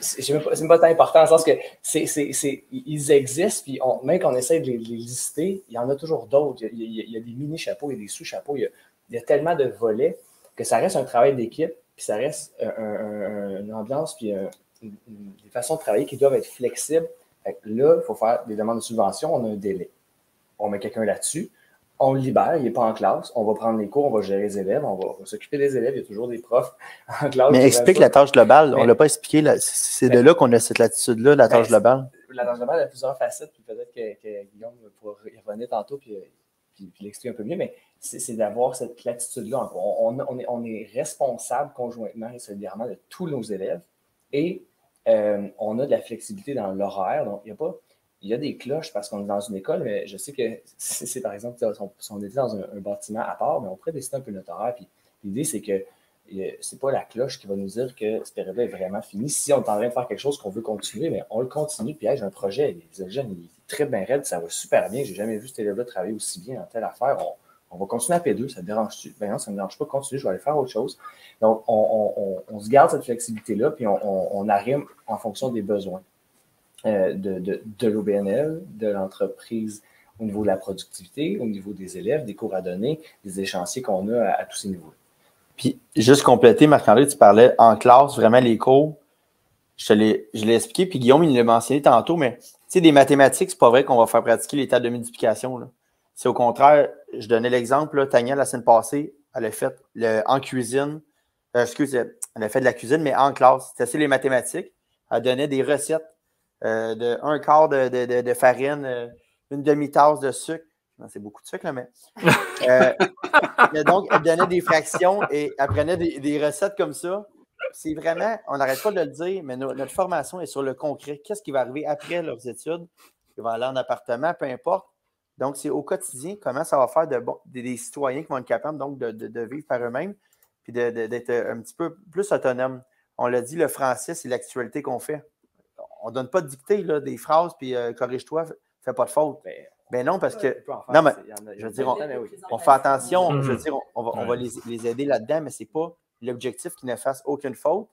Speaker 6: c'est même, pas tant important dans le sens que c'est, c'est, ils existent, puis on, même qu'on essaie de les, les, lister, il y en a toujours d'autres. Il, il, y a des mini-chapeaux, il y a des sous-chapeaux, il, il, y a tellement de volets que ça reste un travail d'équipe, puis ça reste un, un, une ambiance, puis un, une, des façons de travailler qui doivent être flexibles. là, il faut faire des demandes de subvention, on a un délai. On met quelqu'un là-dessus, on le libère, il n'est pas en classe, on va prendre les cours, on va gérer les élèves, on va, va s'occuper des élèves, il y a toujours des profs en classe.
Speaker 5: Mais explique la tâche globale, on ne l'a pas expliqué, c'est de là qu'on a cette latitude-là, la tâche globale.
Speaker 6: La tâche globale a plusieurs facettes, puis peut-être que, que, Guillaume pourra y revenir tantôt, puis, puis, puis l'expliquer un peu mieux, mais c'est d'avoir cette latitude-là. On, est, on est responsable conjointement et solidairement de tous nos élèves et euh, on a de la flexibilité dans l'horaire. Donc, il n'y a pas il y a des cloches parce qu'on est dans une école, mais je sais que c'est par exemple, si on était dans un, bâtiment à part, mais on pourrait décider un peu notre horaire. Puis l'idée, c'est que c'est pas la cloche qui va nous dire que ce période est vraiment fini. Si on est en train de faire quelque chose qu'on veut continuer, mais on le continue. Puis j'ai un projet, les jeunes, il est très bien raide, ça va super bien. J'ai jamais vu cet élève-là travailler aussi bien dans telle affaire. On va continuer à P2, ça te dérange-tu? Ben non, ça ne me dérange pas de continuer, je vais aller faire autre chose. Donc, on, on, on se garde cette flexibilité-là, puis on, arrive en fonction des besoins. Euh, de, de, de l'OBNL, de l'entreprise au niveau de la productivité, au niveau des élèves, des cours à donner, des échéanciers qu'on a à, tous ces niveaux.
Speaker 5: Puis, juste compléter, Marc-André, tu parlais en classe, vraiment les cours. Je l'ai expliqué, puis Guillaume, il l'a mentionné tantôt, mais tu sais, des mathématiques, c'est pas vrai qu'on va faire pratiquer les tables de multiplication. C'est au contraire, je donnais l'exemple, Tania, la semaine passée, elle a fait le, en cuisine, euh, excusez, elle a fait de la cuisine, mais en classe. C'était les mathématiques. Elle donnait des recettes euh, de un quart de, de, de farine, euh, une demi-tasse de sucre. C'est beaucoup de sucre, là, mais. Euh, donc, elle donnait des fractions et elle prenait des, des recettes comme ça. C'est vraiment, on n'arrête pas de le dire, mais no, notre formation est sur le concret. Qu'est-ce qui va arriver après leurs études? Ils vont aller en appartement, peu importe. Donc, c'est au quotidien comment ça va faire de bon, des, des, citoyens qui vont être capables donc, de, de, de vivre par eux-mêmes puis d'être un petit peu plus autonomes. On l'a dit, le français, c'est l'actualité qu'on fait on ne donne pas de dictée, là, des phrases, puis euh, corrige-toi, fais pas de faute. Ben, ben non, parce que. Non, mais je veux dire, on, on fait attention, je veux dire, on, va, on va les, les, aider là-dedans, mais ce n'est pas l'objectif qu'ils ne fassent aucune faute.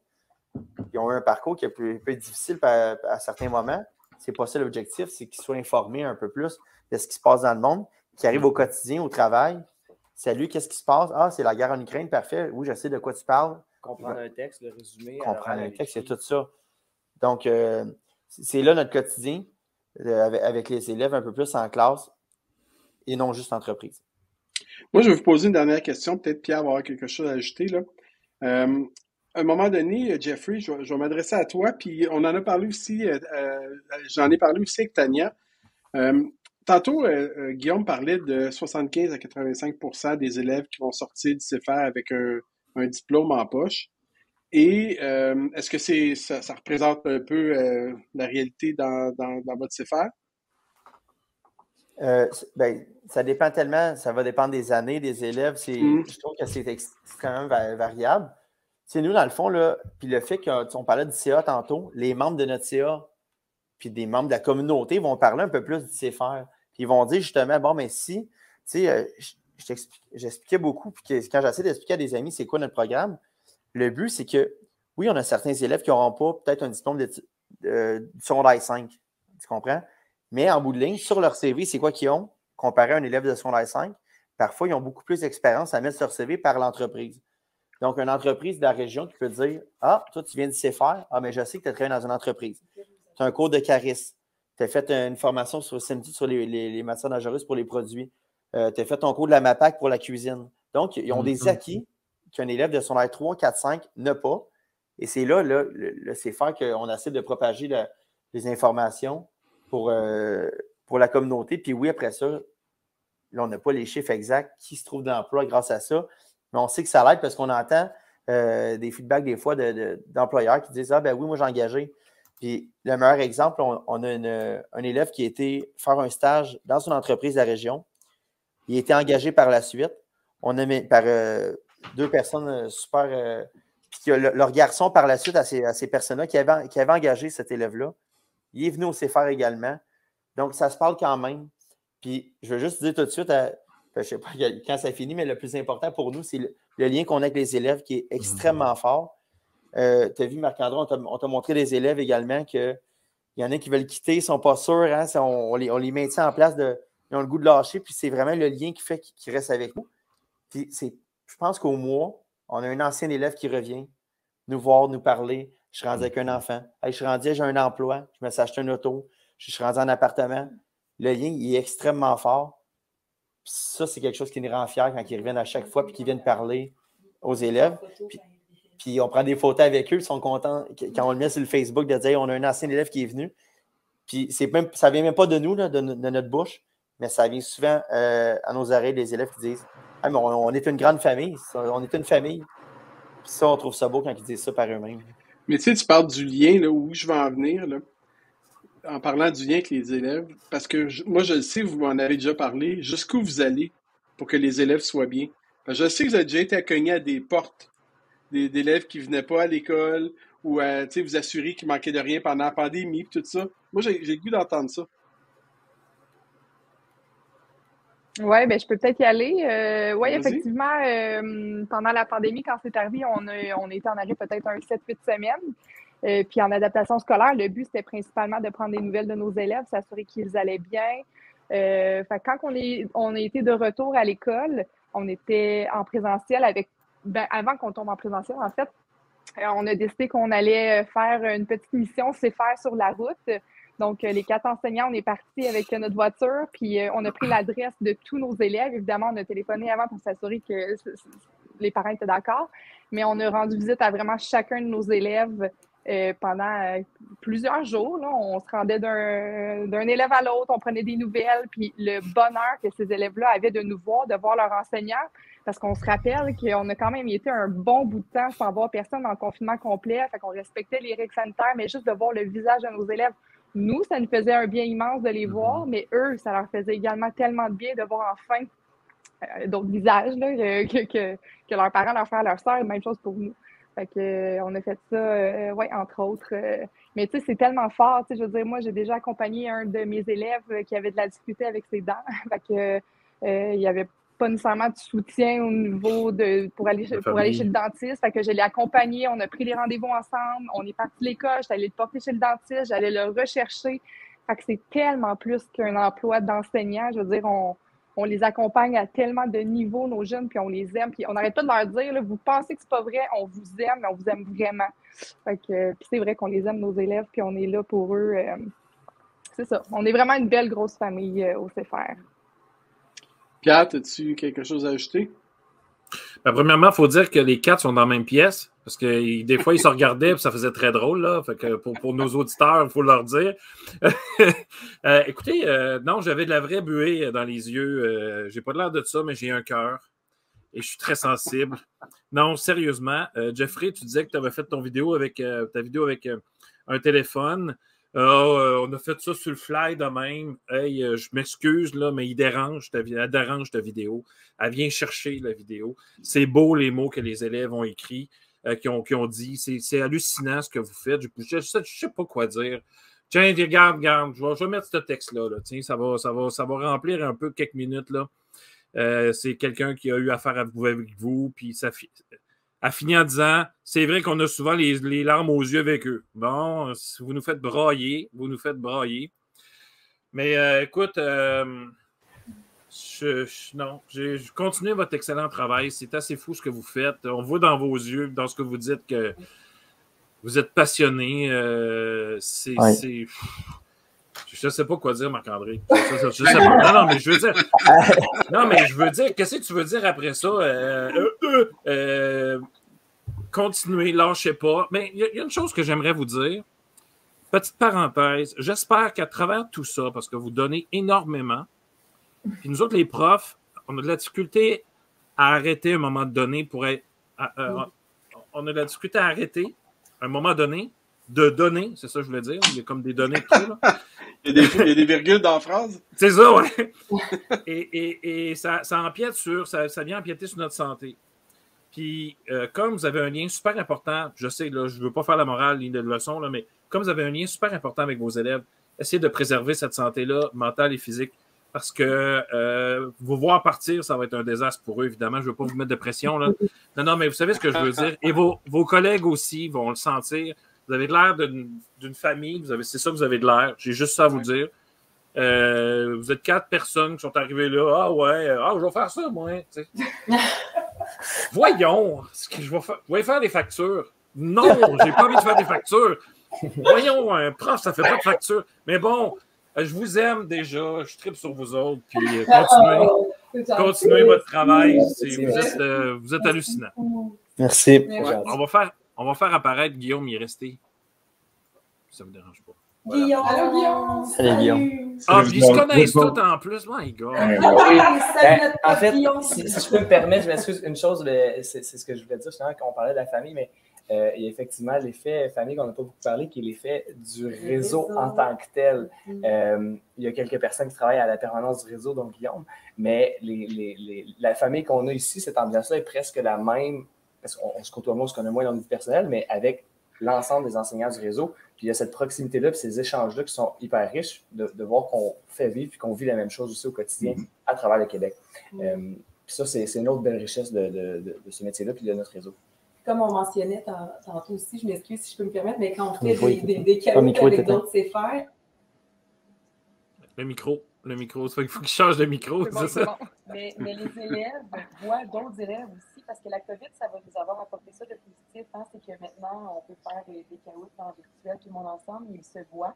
Speaker 5: Ils ont eu un parcours qui est peut, peut être difficile à, à certains moments. Ce n'est pas ça l'objectif, c'est qu'ils soient informés un peu plus de ce qui se passe dans le monde, qui arrive au quotidien, au travail. Salut, qu'est-ce qui se passe? Ah, c'est la guerre en Ukraine, parfait. Oui, je sais de quoi tu parles.
Speaker 6: Comprendre un texte, le résumé.
Speaker 5: Comprendre un texte, c'est tout ça. Donc, euh, c'est là notre quotidien euh, avec, avec, les élèves un peu plus en classe. et non juste entreprise.
Speaker 2: Moi, je vais vous poser une dernière question. Peut-être Pierre va avoir quelque chose à ajouter. Là. Euh, à un moment donné, Jeffrey, je, vais m'adresser à toi, puis on en a parlé aussi, euh, euh, j'en ai parlé aussi avec Tania. Tantôt, Guillaume parlait de 75 à 85% des élèves qui vont sortir du CFR avec un, diplôme en poche. Et est-ce que c'est ça, représente un peu la réalité dans, dans votre CFR?
Speaker 5: Euh, ben, ça dépend tellement, ça va dépendre des années, des élèves. Mm. Je trouve que c'est extrêmement variable. C'est nous, dans le fond, là, puis le fait qu'on parlait du CA tantôt, les membres de notre CA, puis des membres de la communauté vont parler un peu plus du CFR. Ils vont dire justement, bon, mais si, tu sais, euh, j'expliquais beaucoup, puis quand j'essaie d'expliquer à des amis c'est quoi notre programme, le but, c'est que, oui, on a certains élèves qui n'auront pas peut-être un diplôme de, euh, du secondaire 5. Tu comprends? Mais en bout de ligne, sur leur CV, c'est quoi qu'ils ont comparé à un élève de secondaire 5? Parfois, ils ont beaucoup plus d'expérience à mettre sur CV par l'entreprise. Donc, une entreprise de la région qui peut dire Ah, toi, tu viens de CFR. Ah, mais je sais que tu as travaillé dans une entreprise. Tu as un cours de charisme. Tu as fait une formation sur SIMT sur les, matières dangereuses pour les produits. Euh, tu as fait ton cours de la MAPAC pour la cuisine. Donc, ils ont des mm-hmm. acquis qu'un élève de secondaire 3, 4, 5 n'a pas. Et c'est là, le, le CFR qu'on essaie de propager les informations pour, euh, pour la communauté. Puis oui, après ça, là, on n'a pas les chiffres exacts qui se trouvent d'emploi grâce à ça, mais on sait que ça l'aide parce qu'on entend euh, des feedbacks des fois d'employeurs qui disent Ah, ben oui, moi j'ai engagé. Puis le meilleur exemple, on, a un élève qui a été faire un stage dans une entreprise de la région. Il a été engagé par la suite. On a mis par euh, deux personnes super. puis leur garçon, par la suite, à ces, à ces personnes-là qui avaient, qui avaient engagé cet élève-là, il est venu au CFR également. Donc, ça se parle quand même. Puis, je veux juste dire tout de suite, je ne sais pas quand ça finit, mais le plus important pour nous, c'est le, lien qu'on a avec les élèves qui est extrêmement fort. Euh, tu as vu, Marc-André, on t'a montré les élèves également qu'il y en a qui veulent quitter, ils ne sont pas sûrs. Hein, on, les, on, les, maintient en place, ils ont le goût de lâcher, puis c'est vraiment le lien qui fait qu'ils restent avec nous. Puis, je pense qu'au mois, on a un ancien élève qui revient nous voir, nous parler, je suis rendu avec un enfant. je suis rendu, j'ai un emploi. Je me suis acheté un auto. Je suis rendu en appartement. Le lien, il est extrêmement fort. ça, c'est quelque chose qui nous rend fiers quand ils reviennent à chaque fois et qu'ils viennent parler aux élèves. Puis, on prend des photos avec eux. Ils sont contents quand on le met sur le Facebook de dire on a un ancien élève qui est venu. Puis même, ça vient même pas de nous, de, notre bouche, mais ça vient souvent euh, à nos oreilles des élèves qui disent ah, on, est une grande famille. On est une famille. Puis ça, on trouve ça beau quand ils disent ça par eux-mêmes.
Speaker 2: Mais tu sais, tu parles du lien, là, où je vais en venir, là, en parlant du lien avec les élèves, parce que moi, je le sais, vous m'en avez déjà parlé, jusqu'où vous allez pour que les élèves soient bien. je sais que vous avez déjà été accognés à des portes d'élèves qui ne venaient pas à l'école ou à vous assurer qu'il manquait de rien pendant la pandémie, tout ça. Moi, j'ai le goût d'entendre ça.
Speaker 7: Oui, ben, je peux peut-être y aller. Euh, oui, effectivement, euh, pendant la pandémie, quand c'est arrivé, on, a, on était en arrêt peut-être un 7-8 semaines. Euh, puis en adaptation scolaire, le but, c'était principalement de prendre des nouvelles de nos élèves, s'assurer qu'ils allaient bien. fait, quand on, est, on a été de retour à l'école, on était en présentiel avec, ben, avant qu'on tombe en présentiel, en fait, on a décidé qu'on allait faire une petite mission c'est faire sur la route. Donc, euh, les quatre enseignants, on est partis avec notre voiture, puis euh, on a pris l'adresse de tous nos élèves. Évidemment, on a téléphoné avant pour s'assurer que les parents étaient d'accord, mais on a rendu visite à vraiment chacun de nos élèves euh, pendant plusieurs jours. Là. On se rendait d'un élève à l'autre, on prenait des nouvelles, puis le bonheur que ces élèves-là avaient de nous voir, de voir leur enseignant, parce qu'on se rappelle qu'on a quand même été un bon bout de temps sans voir personne dans le confinement complet, fait qu'on respectait les règles sanitaires, mais juste de voir le visage de nos élèves nous, ça nous faisait un bien immense de les mhm. voir, mais eux, ça leur faisait également tellement de bien de voir enfin euh, d'autres visages que, que, que, leurs parents, leurs frères, leurs sœurs, même chose pour nous. Fait que, euh, on a fait ça, euh, ouais, entre autres. mais tu sais, c'est tellement fort. Je veux dire, moi, j'ai déjà accompagné un de mes élèves qui avait de la difficulté avec ses dents. fait que, il y avait pas nécessairement de soutien au niveau de pour aller, pour aller chez le dentiste. Fait que je l'ai accompagné, on a pris les rendez-vous ensemble, on est parti de l'école, j'allais le porter chez le dentiste, j'allais le rechercher. Fait que c'est tellement plus qu'un emploi d'enseignant. Je veux dire, on, on, les accompagne à tellement de niveaux, nos jeunes, puis on les aime. Puis on n'arrête pas de leur dire, vous pensez que c'est pas vrai, on vous aime, mais on vous aime vraiment. Fait que, puis c'est vrai qu'on les aime, nos élèves, puis on est là pour eux. Euh, c'est ça. On est vraiment une belle grosse famille euh, au CFR.
Speaker 2: Pierre, as-tu quelque chose à ajouter?
Speaker 1: Ben, premièrement, il faut dire que les quatre sont dans la même pièce. Parce que des fois, ils se regardaient et ça faisait très drôle. Là. Fait que pour, pour, nos auditeurs, il faut leur dire. euh, écoutez, euh, non, j'avais de la vraie buée dans les yeux. Euh, j'ai pas l'air de ça, mais j'ai un cœur. Et je suis très sensible. Non, sérieusement, Jeffrey, tu disais que tu avais fait ton vidéo avec ta vidéo avec un téléphone. Oh, on a fait ça sur le fly de même. Hey, je m'excuse, là, mais il dérange ta, elle dérange ta vidéo. Elle vient chercher la vidéo. C'est beau les mots que les élèves ont écrits. Euh, qui, ont, qui, ont, dit c'est hallucinant ce que vous faites. Je ne sais, pas quoi dire. Tiens, regarde, regarde, je vais, je vais mettre ce texte-là. Là. Tiens, ça va, ça, va, ça va remplir un peu quelques minutes. là. Euh, c'est quelqu'un qui a eu affaire avec vous, puis ça a fini en disant c'est vrai qu'on a souvent les, les, larmes aux yeux avec eux. Bon, vous nous faites brailler, vous nous faites brailler. Mais euh, écoute, euh, je, je, non, je, continuez votre excellent travail. C'est assez fou ce que vous faites. On voit dans vos yeux, dans ce que vous dites, que vous êtes passionné. Euh, c'est. Je ne sais pas quoi dire, Marc-André. Non, non, mais je veux dire. Non, mais je veux dire, qu'est-ce que tu veux dire après ça? Euh, euh, euh, continuez, lâchez pas. Mais il y, y, a une chose que j'aimerais vous dire. Petite parenthèse. J'espère qu'à travers tout ça, parce que vous donnez énormément, puis nous autres, les profs, on a de la difficulté à arrêter à un moment donné pour être. À, on a de la difficulté à arrêter à un moment donné de donner, c'est ça que je voulais dire. Il y a comme des données de trop, là.
Speaker 2: Il, y a des, il, y a des, virgules dans la phrase.
Speaker 1: C'est ça, ouais. et, et, et ça, ça, empiète sur, ça, ça, vient empiéter sur notre santé. Puis, euh, comme vous avez un lien super important, je sais, là, je ne veux pas faire la morale ni de leçon, là, mais comme vous avez un lien super important avec vos élèves, essayez de préserver cette santé-là, mentale et physique parce que euh, vous voir partir, ça va être un désastre pour eux, évidemment. Je ne veux pas vous mettre de pression. Là. Non, non, mais vous savez ce que je veux dire. Et vos, vos collègues aussi vont le sentir. Vous avez l'air d'une famille, c'est ça que vous avez de l'air. J'ai juste ça à vous dire. Euh, vous êtes quatre personnes qui sont arrivées là. Ah ouais, ah, je vais faire ça, moi. Voyons, que je vais faire, vous faire des factures? Non, j'ai pas envie de faire des factures. Voyons, un prof, ça fait pas de facture. Mais bon, je vous aime déjà, je tripe sur vous autres, puis euh, continuez, continuez votre travail. Vous êtes, euh, vous êtes hallucinant.
Speaker 5: Merci.
Speaker 1: Ouais, on, va faire, on va faire apparaître Guillaume y rester. Ça ne vous dérange pas.
Speaker 9: Voilà. Guillaume. Allô, Guillaume.
Speaker 5: Salut, Guillaume.
Speaker 1: Ah, puis ils se connaissent tous en plus, my God.
Speaker 6: Ben, en fait, si, si, je peux me permettre, je m'excuse, une chose, c'est ce que je voulais dire justement quand on parlait de la famille, mais euh, il y a effectivement l'effet famille qu'on n'a pas beaucoup parlé, qui est l'effet du réseau, réseau, en tant que tel. Mm. Euh, il y a quelques personnes qui travaillent à la permanence du réseau, donc Guillaume, mais les, les, les, la famille qu'on a ici, cette ambiance-là est presque la même, parce qu'on se côtoie moins, on se connaît moins dans notre vie personnelle, mais avec l'ensemble des enseignants du réseau. Puis il y a cette proximité-là, puis ces échanges-là qui sont hyper riches de, de voir qu'on fait vivre, puis qu'on vit la même chose aussi au quotidien mm -hmm. à travers le Québec. Mm -hmm. euh, puis ça, c'est une autre belle richesse de, de, de, de ce métier-là, puis de notre réseau
Speaker 9: comme on mentionnait tantôt aussi, je m'excuse si je peux me permettre, mais quand on fait des, des, des cadeaux avec d'autres CFR.
Speaker 1: Le micro, le micro, il faut qu'il change de micro, c'est
Speaker 8: bon,
Speaker 1: ça?
Speaker 8: Bon. Mais, mais, les élèves voient d'autres élèves aussi, parce que la COVID, ça va nous avoir apporté ça de positif, hein, c'est que maintenant, on peut faire des, des cadeaux en virtuel, tout le monde ensemble, ils se voient.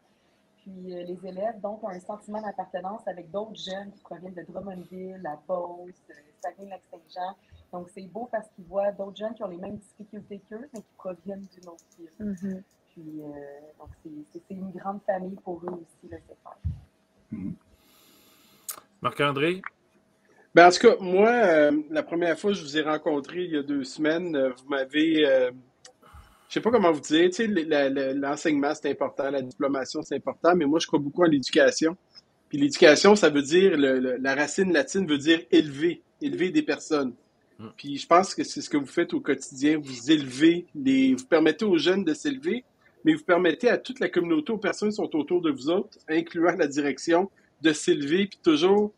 Speaker 8: Puis euh, les élèves, donc, ont un sentiment d'appartenance avec d'autres jeunes qui proviennent de Drummondville, La Beauce, euh, Saguenay-Lac-Saint-Jean. Donc, c'est beau parce qu'ils voient d'autres jeunes qui ont les mêmes difficultés qu'eux, mais qui proviennent d'une autre ville. Mm -hmm. Puis, euh, donc, c'est une grande famille pour eux aussi, le CFR.
Speaker 1: Mm -hmm. Marc-André?
Speaker 2: Ben, en tout cas, moi, euh, la première fois que je vous ai rencontré il y a deux semaines, euh, vous m'avez. Euh, je sais pas comment vous dire, tu sais, l'enseignement, c'est important, la diplomation, c'est important, mais moi, je crois beaucoup en l'éducation. Puis l'éducation, ça veut dire, le, le, la racine latine veut dire élever, élever des personnes. Mm. Puis je pense que c'est ce que vous faites au quotidien. Vous élevez, les, vous permettez aux jeunes de s'élever, mais vous permettez à toute la communauté, aux personnes qui sont autour de vous autres, incluant la direction, de s'élever, puis toujours,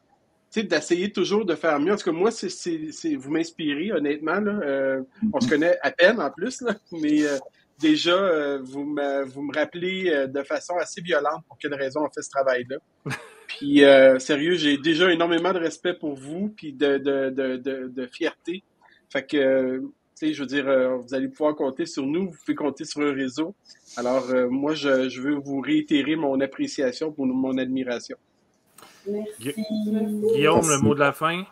Speaker 2: sais, d'essayer toujours de faire mieux. En tout cas, moi, c'est, vous m'inspirez, honnêtement. Là. Euh, on se connaît à peine en plus, là, mais euh, déjà, euh, vous, me, vous me rappelez de façon assez violente pour quelle raison on fait ce travail-là. Puis, sérieux, j'ai déjà énormément de respect pour vous, puis de, de, de, de, de fierté. Fait que, tu sais, je veux dire, vous allez pouvoir compter sur nous, vous pouvez compter sur un réseau. Alors, moi, je, je, veux vous réitérer mon appréciation pour mon admiration.
Speaker 9: Merci.
Speaker 1: Guillaume, Merci. le mot de la fin?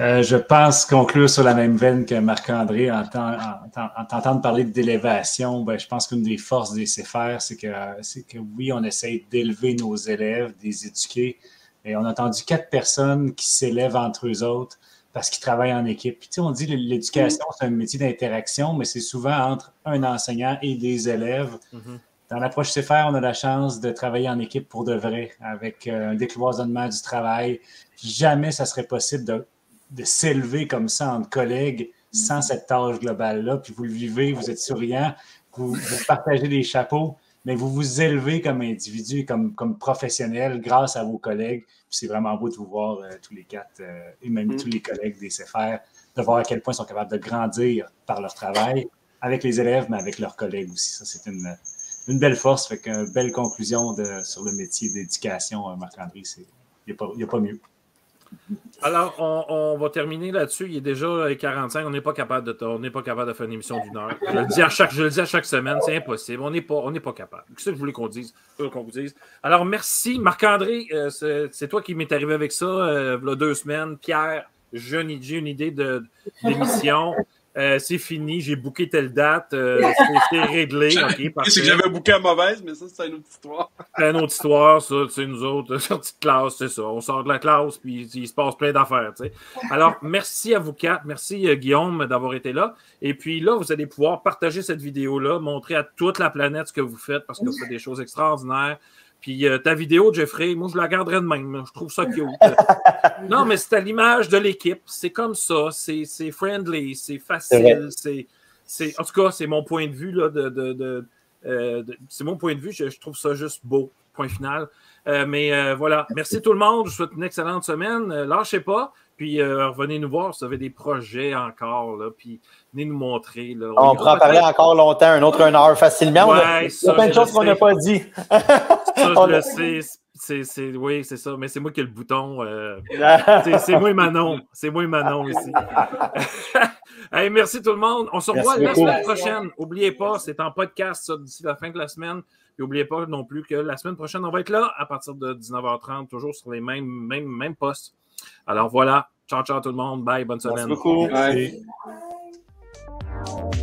Speaker 3: Euh, je pense conclure sur la même veine que Marc-André en, t'entendant parler d'élévation. Ben, je pense qu'une des forces des CFR, c'est que, c'est que oui, on essaye d'élever nos élèves, des éduquer. Et on a entendu quatre personnes qui s'élèvent entre eux autres parce qu'ils travaillent en équipe. Puis, tu sais, on dit que l'éducation, c'est un métier d'interaction, mais c'est souvent entre un enseignant et des élèves. Mm-hmm. Dans l'approche CFR, on a la chance de travailler en équipe pour de vrai, avec euh, un décloisonnement du travail. Jamais ça serait possible de de s'élever comme ça entre collègues sans cette tâche globale-là. Puis vous le vivez, vous êtes souriant, vous, partagez des chapeaux, mais vous vous élevez comme individu, comme, comme professionnel grâce à vos collègues. Puis c'est vraiment beau de vous voir euh, tous les quatre, euh, et même mm. tous les collègues des CFR, de voir à quel point ils sont capables de grandir par leur travail avec les élèves, mais avec leurs collègues aussi. Ça, c'est une, une belle force. Fait qu'une belle conclusion sur le métier d'éducation, euh, Marc-André. Il n'y a, a, pas mieux.
Speaker 1: Alors, on, va terminer là-dessus. Il est déjà 45. On n'est pas capable de on n'est pas capable de faire une émission d'une heure. Je le dis à chaque, je le dis à chaque semaine, c'est impossible. On n'est pas, pas capable. C'est ce que je voulais qu'on dise, vous dise. Alors, merci. Marc-André, euh, c'est toi qui m'est arrivé avec ça euh, il y a deux semaines. Pierre, j'ai une, idée de d'émission. Euh, c'est fini, j'ai booké telle date, euh, c'est réglé.
Speaker 2: c'est que j'avais booké à mauvaise, mais ça, c'est une autre histoire.
Speaker 1: c'est une autre histoire, ça, c'est nous autres, sortie de classe, c'est ça. On sort de la classe, puis il se passe plein d'affaires. Alors, merci à vous quatre, merci euh, Guillaume d'avoir été là. Et puis là, vous allez pouvoir partager cette vidéo-là, montrer à toute la planète ce que vous faites, parce que vous faites des choses extraordinaires. Puis euh, ta vidéo, Jeffrey, moi, je la garderai de même. Je trouve ça cute. non, mais c'est à l'image de l'équipe. C'est comme ça. C'est friendly. C'est facile. C'est, en tout cas, c'est mon point de vue. Là, de, euh, c'est mon point de vue. Je, trouve ça juste beau. Point final. Euh, mais voilà. Merci tout le monde. Je vous souhaite une excellente semaine. lâchez pas. Puis revenez nous voir si vous avez des projets encore. Là, puis venez nous montrer. Là.
Speaker 5: On, pourra en parler encore longtemps, un autre une heure facilement. il y a plein de choses qu'on n'a pas dit.
Speaker 1: Ça, je le sais. C'est, oui, c'est ça. Mais c'est moi qui ai le bouton. Euh, c'est, moi et Manon. C'est moi et Manon ici. hey, merci tout le monde. On se revoit la semaine prochaine. N'oubliez pas, c'est en podcast d'ici la fin de la semaine. Et n'oubliez pas non plus que la semaine prochaine, on va être là à partir de 19h30, toujours sur les mêmes, mêmes, mêmes postes. Alors voilà. Ciao, ciao tout le monde. Bye. Bonne semaine.
Speaker 2: Merci beaucoup. Bye. Bye.